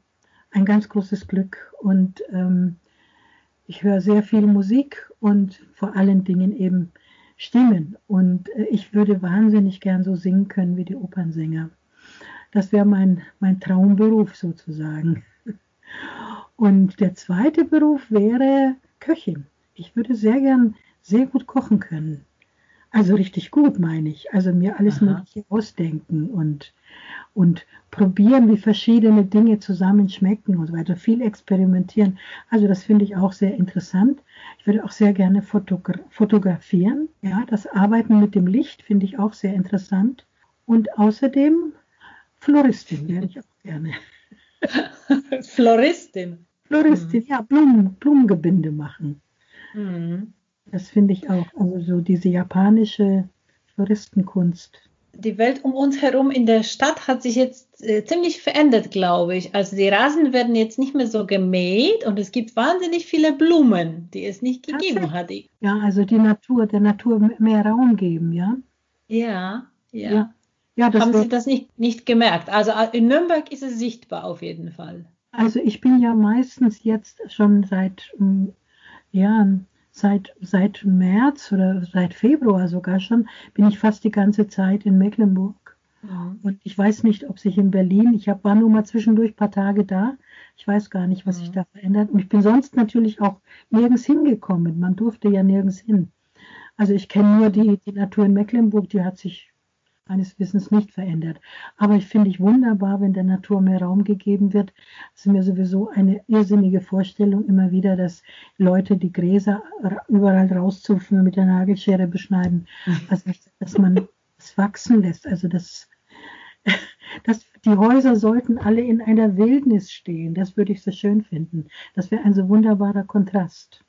ein ganz großes Glück. Und ähm, ich höre sehr viel Musik und vor allen Dingen eben Stimmen. Und äh, ich würde wahnsinnig gern so singen können wie die Opernsänger. Das wäre mein, mein Traumberuf sozusagen. Und der zweite Beruf wäre Köchin. Ich würde sehr gern sehr gut kochen können. Also richtig gut, meine ich. Also mir alles Aha. Mögliche ausdenken und, und probieren, wie verschiedene Dinge zusammen schmecken und so weiter. Viel experimentieren. Also das finde ich auch sehr interessant. Ich würde auch sehr gerne fotogra fotografieren. Ja, das Arbeiten mit dem Licht finde ich auch sehr interessant. Und außerdem Floristin wäre ich auch gerne. Floristin? Floristin, mhm. ja, Blumen, Blumengebinde machen. Mhm. Das finde ich auch. Also so diese japanische Floristenkunst. Die Welt um uns herum in der Stadt hat sich jetzt äh, ziemlich verändert, glaube ich. Also die Rasen werden jetzt nicht mehr so gemäht und es gibt wahnsinnig viele Blumen, die es nicht gegeben hat. Ja, also die Natur, der Natur mehr Raum geben, ja? Ja, ja. ja. Ja, das Haben Sie das nicht, nicht gemerkt? Also äh, in Nürnberg ist es sichtbar auf jeden Fall. Also ich bin ja meistens jetzt schon seit, ähm, ja, seit, seit März oder seit Februar sogar schon, bin ich fast die ganze Zeit in Mecklenburg. Mhm. Und ich weiß nicht, ob sich in Berlin, ich hab, war nur mal zwischendurch ein paar Tage da, ich weiß gar nicht, was mhm. sich da verändert. Und ich bin sonst natürlich auch nirgends hingekommen. Man durfte ja nirgends hin. Also ich kenne nur die, die Natur in Mecklenburg, die hat sich meines Wissens nicht verändert. Aber ich finde ich wunderbar, wenn der Natur mehr Raum gegeben wird. Es ist mir sowieso eine irrsinnige Vorstellung immer wieder, dass Leute die Gräser überall rauszupfen und mit der Nagelschere beschneiden. Also, dass man es wachsen lässt. Also, dass, dass die Häuser sollten alle in einer Wildnis stehen. Das würde ich so schön finden. Das wäre ein so wunderbarer Kontrast.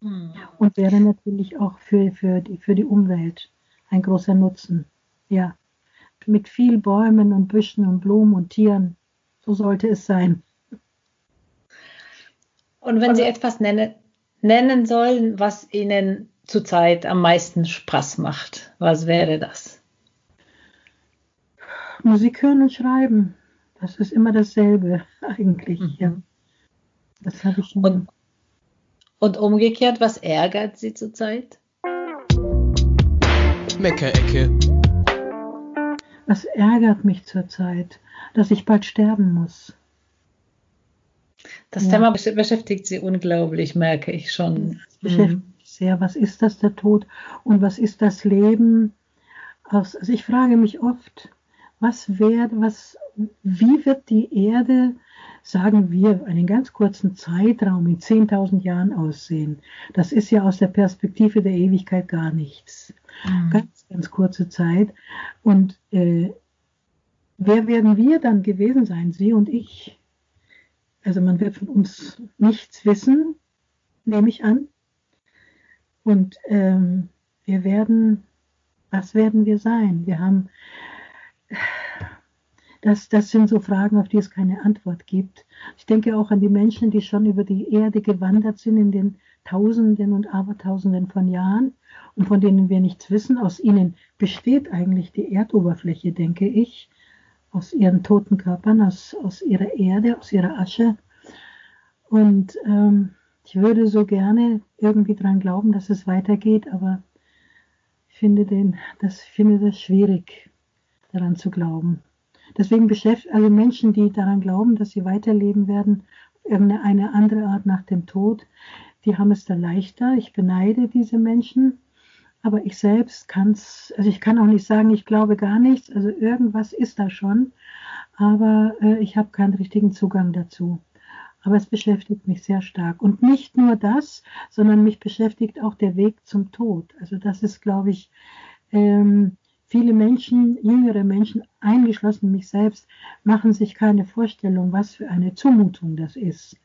Hm. Und wäre natürlich auch für, für, die, für die Umwelt ein großer Nutzen. Ja, mit viel Bäumen und Büschen und Blumen und Tieren. So sollte es sein. Und wenn Sie etwas nennen, nennen sollen, was Ihnen zurzeit am meisten Spaß macht, was wäre das? Musik hören und schreiben. Das ist immer dasselbe eigentlich. Mhm. Ja. Das habe ich schon. Und, und umgekehrt, was ärgert Sie zurzeit? Meckerecke. Was ärgert mich zurzeit, dass ich bald sterben muss. Das ja. Thema beschäftigt Sie unglaublich, merke ich schon. Das beschäftigt mhm. sehr. Was ist das, der Tod? Und was ist das Leben? Also ich frage mich oft, was wird, was, wie wird die Erde, sagen wir, einen ganz kurzen Zeitraum in 10.000 Jahren aussehen? Das ist ja aus der Perspektive der Ewigkeit gar nichts. Mhm. Ganz, ganz kurze Zeit. Und äh, wer werden wir dann gewesen sein? Sie und ich. Also man wird von uns nichts wissen, nehme ich an. Und ähm, wir werden, was werden wir sein? Wir haben, das, das sind so Fragen, auf die es keine Antwort gibt. Ich denke auch an die Menschen, die schon über die Erde gewandert sind in den Tausenden und Abertausenden von Jahren und von denen wir nichts wissen. Aus ihnen besteht eigentlich die Erdoberfläche, denke ich, aus ihren toten Körpern, aus, aus ihrer Erde, aus ihrer Asche. Und ähm, ich würde so gerne irgendwie daran glauben, dass es weitergeht, aber ich finde, den, das, ich finde das schwierig, daran zu glauben. Deswegen beschäftigt, also Menschen, die daran glauben, dass sie weiterleben werden, irgendeine andere Art nach dem Tod, die haben es da leichter. Ich beneide diese Menschen. Aber ich selbst kann es, also ich kann auch nicht sagen, ich glaube gar nichts. Also irgendwas ist da schon. Aber äh, ich habe keinen richtigen Zugang dazu. Aber es beschäftigt mich sehr stark. Und nicht nur das, sondern mich beschäftigt auch der Weg zum Tod. Also das ist, glaube ich, ähm, viele Menschen, jüngere Menschen, eingeschlossen mich selbst, machen sich keine Vorstellung, was für eine Zumutung das ist.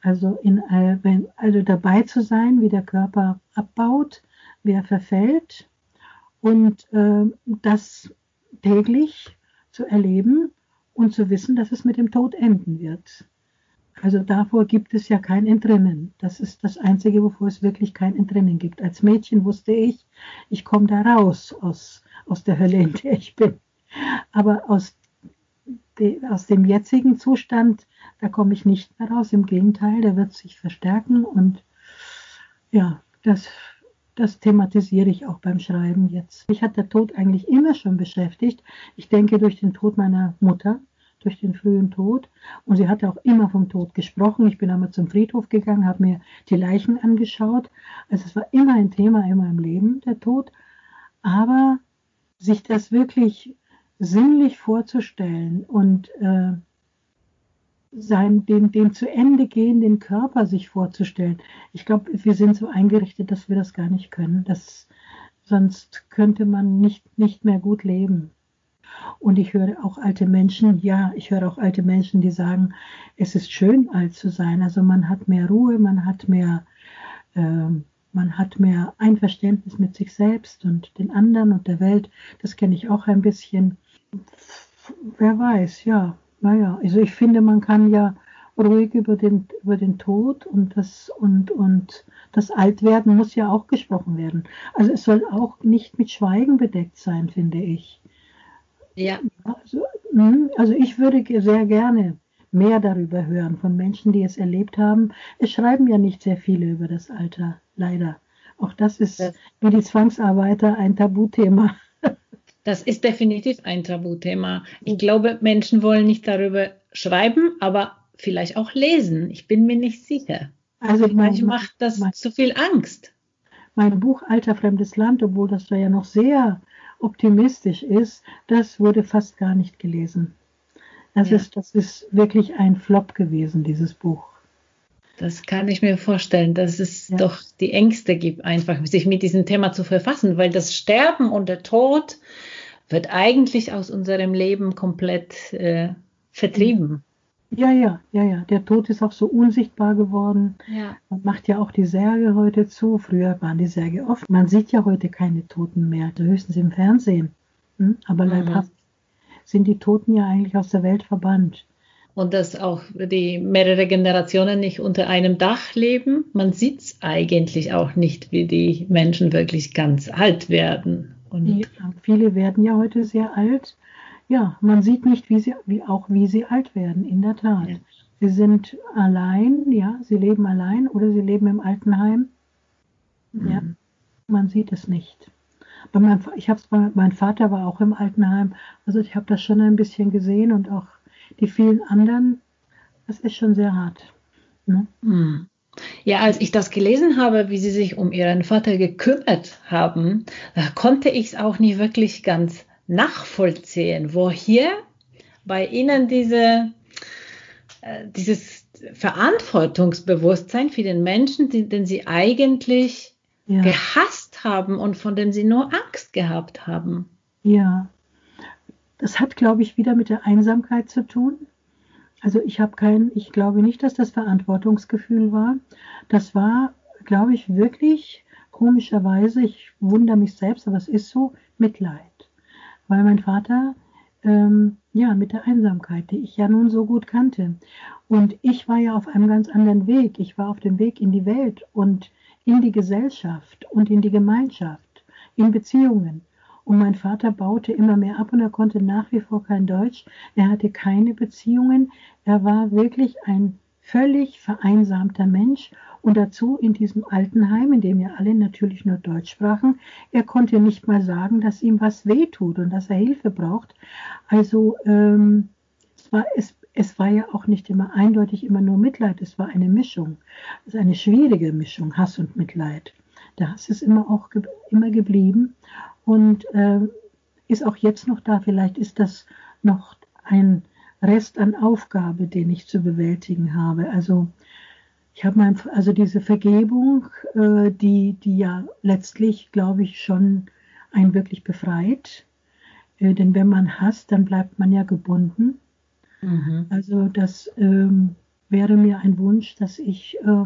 Also, in, äh, also dabei zu sein, wie der Körper abbaut, wie er verfällt und äh, das täglich zu erleben und zu wissen, dass es mit dem Tod enden wird. Also davor gibt es ja kein Entrinnen. Das ist das Einzige, wovor es wirklich kein Entrinnen gibt. Als Mädchen wusste ich, ich komme da raus aus, aus der Hölle, in der ich bin. Aber aus, de, aus dem jetzigen Zustand, da komme ich nicht mehr raus. Im Gegenteil, der wird sich verstärken und ja, das, das thematisiere ich auch beim Schreiben jetzt. Mich hat der Tod eigentlich immer schon beschäftigt. Ich denke durch den Tod meiner Mutter, durch den frühen Tod. Und sie hatte auch immer vom Tod gesprochen. Ich bin einmal zum Friedhof gegangen, habe mir die Leichen angeschaut. Also es war immer ein Thema in meinem Leben, der Tod. Aber sich das wirklich sinnlich vorzustellen und äh, sein, den, den zu Ende gehenden Körper sich vorzustellen. Ich glaube, wir sind so eingerichtet, dass wir das gar nicht können. Das, sonst könnte man nicht, nicht mehr gut leben. Und ich höre auch alte Menschen, ja, ich höre auch alte Menschen, die sagen, es ist schön, alt zu sein. Also man hat mehr Ruhe, man hat mehr, äh, man hat mehr Einverständnis mit sich selbst und den anderen und der Welt. Das kenne ich auch ein bisschen. Wer weiß, ja, naja. Also ich finde, man kann ja ruhig über den, über den Tod und das, und, und das Altwerden muss ja auch gesprochen werden. Also es soll auch nicht mit Schweigen bedeckt sein, finde ich. Ja. Also, hm, also ich würde sehr gerne mehr darüber hören von Menschen, die es erlebt haben. Es schreiben ja nicht sehr viele über das Alter, leider. Auch das ist das, wie die Zwangsarbeiter ein Tabuthema. Das ist definitiv ein Tabuthema. Ich glaube, Menschen wollen nicht darüber schreiben, aber vielleicht auch lesen. Ich bin mir nicht sicher. Also manchmal macht das mein, zu viel Angst. Mein Buch Alter fremdes Land, obwohl das da ja noch sehr optimistisch ist, das wurde fast gar nicht gelesen. Das, ja. ist, das ist wirklich ein Flop gewesen, dieses Buch. Das kann ich mir vorstellen, dass es ja. doch die Ängste gibt, einfach sich mit diesem Thema zu verfassen, weil das Sterben und der Tod wird eigentlich aus unserem Leben komplett äh, vertrieben. Ja, ja, ja, ja. Der Tod ist auch so unsichtbar geworden. Ja. Man macht ja auch die Särge heute zu. Früher waren die Särge oft. Man sieht ja heute keine Toten mehr, höchstens im Fernsehen. Hm? Aber mhm. leibhaft sind die Toten ja eigentlich aus der Welt verbannt. Und dass auch die mehrere Generationen nicht unter einem Dach leben. Man sieht es eigentlich auch nicht, wie die Menschen wirklich ganz alt werden. Und ja, viele werden ja heute sehr alt ja, man sieht nicht, wie sie, wie auch wie sie alt werden, in der Tat. Ja. Sie sind allein, ja, sie leben allein oder sie leben im Altenheim. Mhm. Ja, man sieht es nicht. Bei meinem, ich hab's bei, mein Vater war auch im Altenheim, also ich habe das schon ein bisschen gesehen und auch die vielen anderen, das ist schon sehr hart. Ne? Mhm. Ja, als ich das gelesen habe, wie Sie sich um Ihren Vater gekümmert haben, da konnte ich es auch nicht wirklich ganz nachvollziehen, wo hier bei Ihnen diese, äh, dieses Verantwortungsbewusstsein für den Menschen, den, den Sie eigentlich ja. gehasst haben und von dem Sie nur Angst gehabt haben. Ja, das hat, glaube ich, wieder mit der Einsamkeit zu tun. Also ich habe kein, ich glaube nicht, dass das Verantwortungsgefühl war. Das war, glaube ich, wirklich komischerweise, ich wundere mich selbst, aber es ist so, Mitleid weil mein Vater ähm, ja mit der Einsamkeit, die ich ja nun so gut kannte. Und ich war ja auf einem ganz anderen Weg. Ich war auf dem Weg in die Welt und in die Gesellschaft und in die Gemeinschaft, in Beziehungen. Und mein Vater baute immer mehr ab und er konnte nach wie vor kein Deutsch. Er hatte keine Beziehungen. Er war wirklich ein völlig vereinsamter Mensch und dazu in diesem Altenheim, in dem ja alle natürlich nur Deutsch sprachen. Er konnte nicht mal sagen, dass ihm was wehtut und dass er Hilfe braucht. Also ähm, es war, es, es war ja auch nicht immer eindeutig immer nur Mitleid, es war eine Mischung. Ist eine schwierige Mischung, Hass und Mitleid. Der Hass ist immer auch ge immer geblieben und äh, ist auch jetzt noch da. Vielleicht ist das noch ein Rest an Aufgabe, den ich zu bewältigen habe. Also ich habe mein, also diese Vergebung, äh, die, die ja letztlich, glaube ich, schon einen wirklich befreit. Äh, denn wenn man hasst, dann bleibt man ja gebunden. Mhm. Also das ähm, wäre mir ein Wunsch, dass ich äh,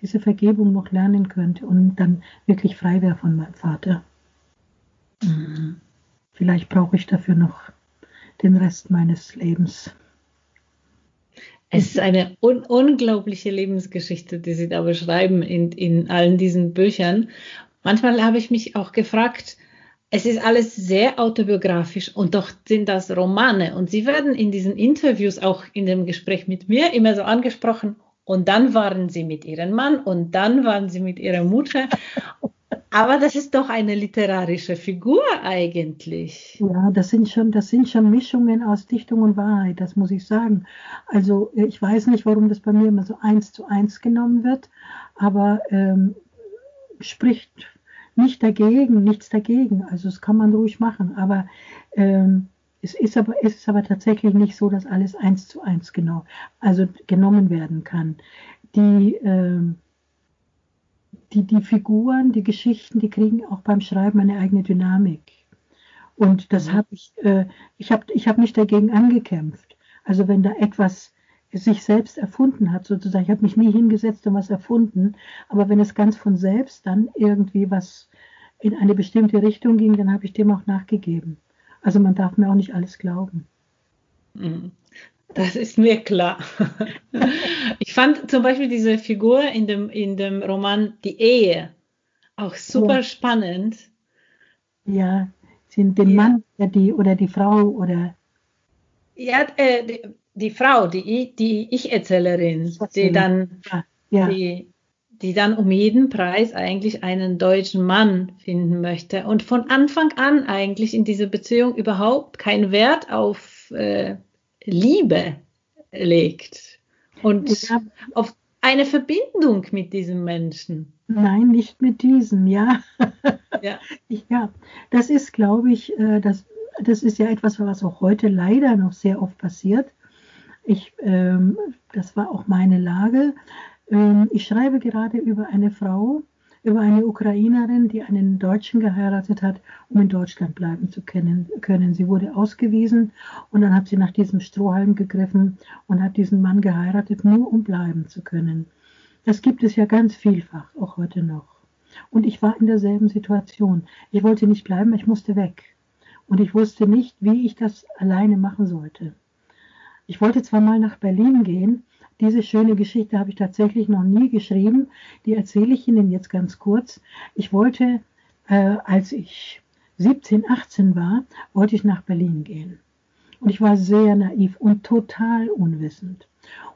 diese Vergebung noch lernen könnte und dann wirklich frei wäre von meinem Vater. Mhm. Vielleicht brauche ich dafür noch den Rest meines Lebens. Es ist eine un unglaubliche Lebensgeschichte, die Sie da beschreiben in, in allen diesen Büchern. Manchmal habe ich mich auch gefragt, es ist alles sehr autobiografisch und doch sind das Romane. Und Sie werden in diesen Interviews, auch in dem Gespräch mit mir, immer so angesprochen. Und dann waren Sie mit Ihrem Mann und dann waren Sie mit Ihrer Mutter. Aber das ist doch eine literarische Figur eigentlich. Ja, das sind schon, das sind schon Mischungen aus Dichtung und Wahrheit, das muss ich sagen. Also ich weiß nicht, warum das bei mir immer so eins zu eins genommen wird, aber ähm, spricht nicht dagegen, nichts dagegen. Also das kann man ruhig machen. Aber ähm, es ist aber, es ist aber tatsächlich nicht so, dass alles eins zu eins genau, also genommen werden kann. Die ähm, die, die Figuren, die Geschichten, die kriegen auch beim Schreiben eine eigene Dynamik. Und das mhm. habe ich, äh, ich habe ich hab nicht dagegen angekämpft. Also wenn da etwas sich selbst erfunden hat, sozusagen, ich habe mich nie hingesetzt und was erfunden, aber wenn es ganz von selbst dann irgendwie was in eine bestimmte Richtung ging, dann habe ich dem auch nachgegeben. Also man darf mir auch nicht alles glauben. Das ist mir klar. Ich fand zum Beispiel diese Figur in dem, in dem Roman Die Ehe auch super ja. spannend. Ja, sind den ja. Mann oder die, oder die Frau oder. Ja, äh, die, die, Frau, die, die Ich-Erzählerin, die dann, ja. Die, die dann um jeden Preis eigentlich einen deutschen Mann finden möchte und von Anfang an eigentlich in dieser Beziehung überhaupt keinen Wert auf äh, Liebe legt und ja. auf eine Verbindung mit diesem Menschen. Nein, nicht mit diesem, ja. Ja, ja das ist, glaube ich, äh, das, das ist ja etwas, was auch heute leider noch sehr oft passiert. Ich, ähm, das war auch meine Lage. Ähm, ich schreibe gerade über eine Frau, über eine Ukrainerin, die einen Deutschen geheiratet hat, um in Deutschland bleiben zu können. Sie wurde ausgewiesen und dann hat sie nach diesem Strohhalm gegriffen und hat diesen Mann geheiratet, nur um bleiben zu können. Das gibt es ja ganz vielfach, auch heute noch. Und ich war in derselben Situation. Ich wollte nicht bleiben, ich musste weg. Und ich wusste nicht, wie ich das alleine machen sollte. Ich wollte zwar mal nach Berlin gehen, diese schöne Geschichte habe ich tatsächlich noch nie geschrieben. Die erzähle ich Ihnen jetzt ganz kurz. Ich wollte, äh, als ich 17, 18 war, wollte ich nach Berlin gehen. Und ich war sehr naiv und total unwissend.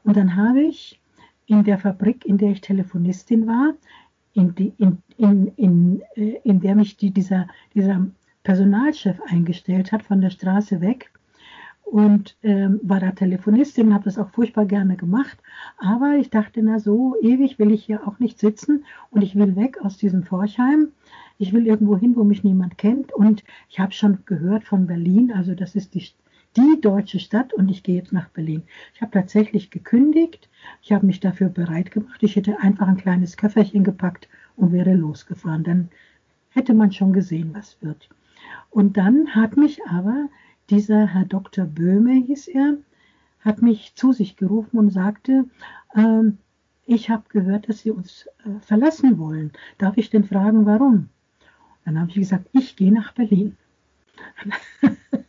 Und dann habe ich in der Fabrik, in der ich Telefonistin war, in, die, in, in, in, äh, in der mich die, dieser, dieser Personalchef eingestellt hat, von der Straße weg, und ähm, war da Telefonistin habe das auch furchtbar gerne gemacht. Aber ich dachte, na so ewig will ich hier auch nicht sitzen und ich will weg aus diesem Forchheim. Ich will irgendwo hin, wo mich niemand kennt. Und ich habe schon gehört von Berlin, also das ist die, die deutsche Stadt und ich gehe jetzt nach Berlin. Ich habe tatsächlich gekündigt. Ich habe mich dafür bereit gemacht. Ich hätte einfach ein kleines Köfferchen gepackt und wäre losgefahren. Dann hätte man schon gesehen, was wird. Und dann hat mich aber dieser Herr Dr. Böhme hieß er, hat mich zu sich gerufen und sagte, ähm, ich habe gehört, dass Sie uns äh, verlassen wollen. Darf ich denn fragen, warum? Dann habe ich gesagt, ich gehe nach Berlin.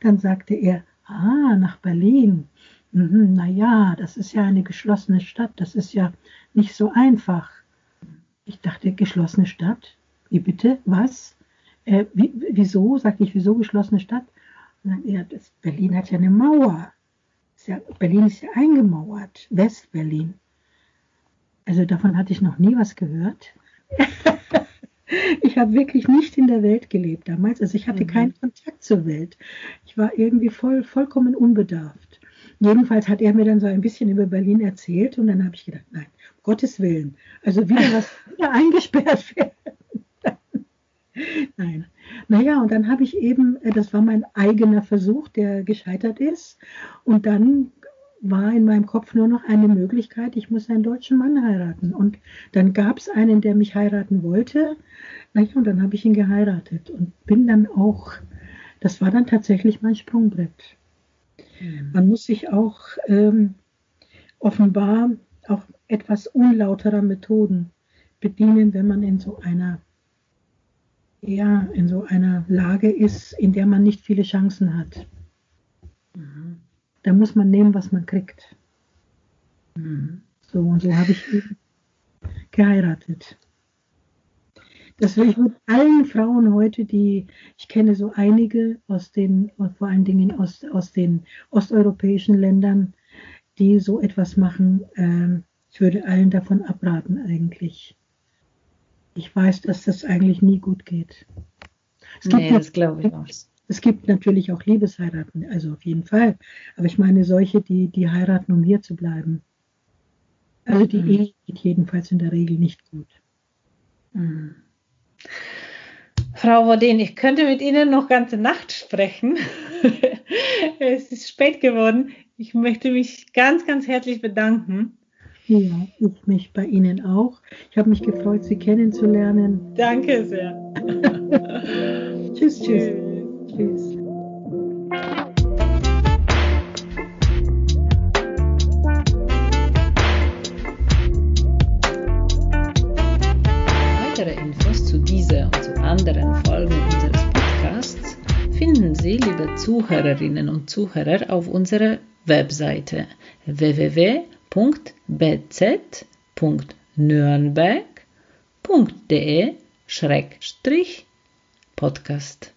Dann sagte er, ah, nach Berlin. Mhm, naja, das ist ja eine geschlossene Stadt, das ist ja nicht so einfach. Ich dachte, geschlossene Stadt? Wie bitte? Was? Äh, wie, wieso, sagte ich, wieso geschlossene Stadt? Und dann, ja, das, Berlin hat ja eine Mauer. Ist ja, Berlin ist ja eingemauert, West-Berlin. Also davon hatte ich noch nie was gehört. ich habe wirklich nicht in der Welt gelebt damals. Also ich hatte mhm. keinen Kontakt zur Welt. Ich war irgendwie voll, vollkommen unbedarft. jedenfalls hat er mir dann so ein bisschen über Berlin erzählt und dann habe ich gedacht, nein, um Gottes Willen, also wieder was wieder eingesperrt werden. Nein. Naja, und dann habe ich eben, äh, das war mein eigener Versuch, der gescheitert ist. Und dann war in meinem Kopf nur noch eine Möglichkeit, ich muss einen deutschen Mann heiraten. Und dann gab es einen, der mich heiraten wollte. Naja, und dann habe ich ihn geheiratet und bin dann auch, das war dann tatsächlich mein Sprungbrett. Mhm. Man muss sich auch ähm, offenbar auch etwas unlauterer Methoden bedienen, wenn man in so einer ja, in so einer Lage ist, in der man nicht viele Chancen hat. Mhm. Da muss man nehmen, was man kriegt. Mhm. So, und so habe ich geheiratet. Das will ich mit allen Frauen heute, die ich kenne, so einige aus den, vor allen Dingen aus, aus den osteuropäischen Ländern, die so etwas machen. Äh, ich würde allen davon abraten eigentlich. Ich weiß, dass das eigentlich nie gut geht. Es nee, das glaube ich auch. Es gibt natürlich auch Liebesheiraten, also auf jeden Fall. Aber ich meine solche, die, die heiraten, um hier zu bleiben. Also die mhm. Ehe geht jedenfalls in der Regel nicht gut. Mhm. Frau Woden, ich könnte mit Ihnen noch ganze Nacht sprechen. es ist spät geworden. Ich möchte mich ganz, ganz herzlich bedanken. Ja, ich mich bei Ihnen auch. Ich habe mich gefreut, Sie kennenzulernen. Danke sehr. tschüss, tschüss. Tschüss. Weitere Infos zu dieser und zu anderen Folgen unseres Podcasts finden Sie, liebe Zuhörerinnen und Zuhörer, auf unserer Webseite www www.bz.nürnberg.de Podcast.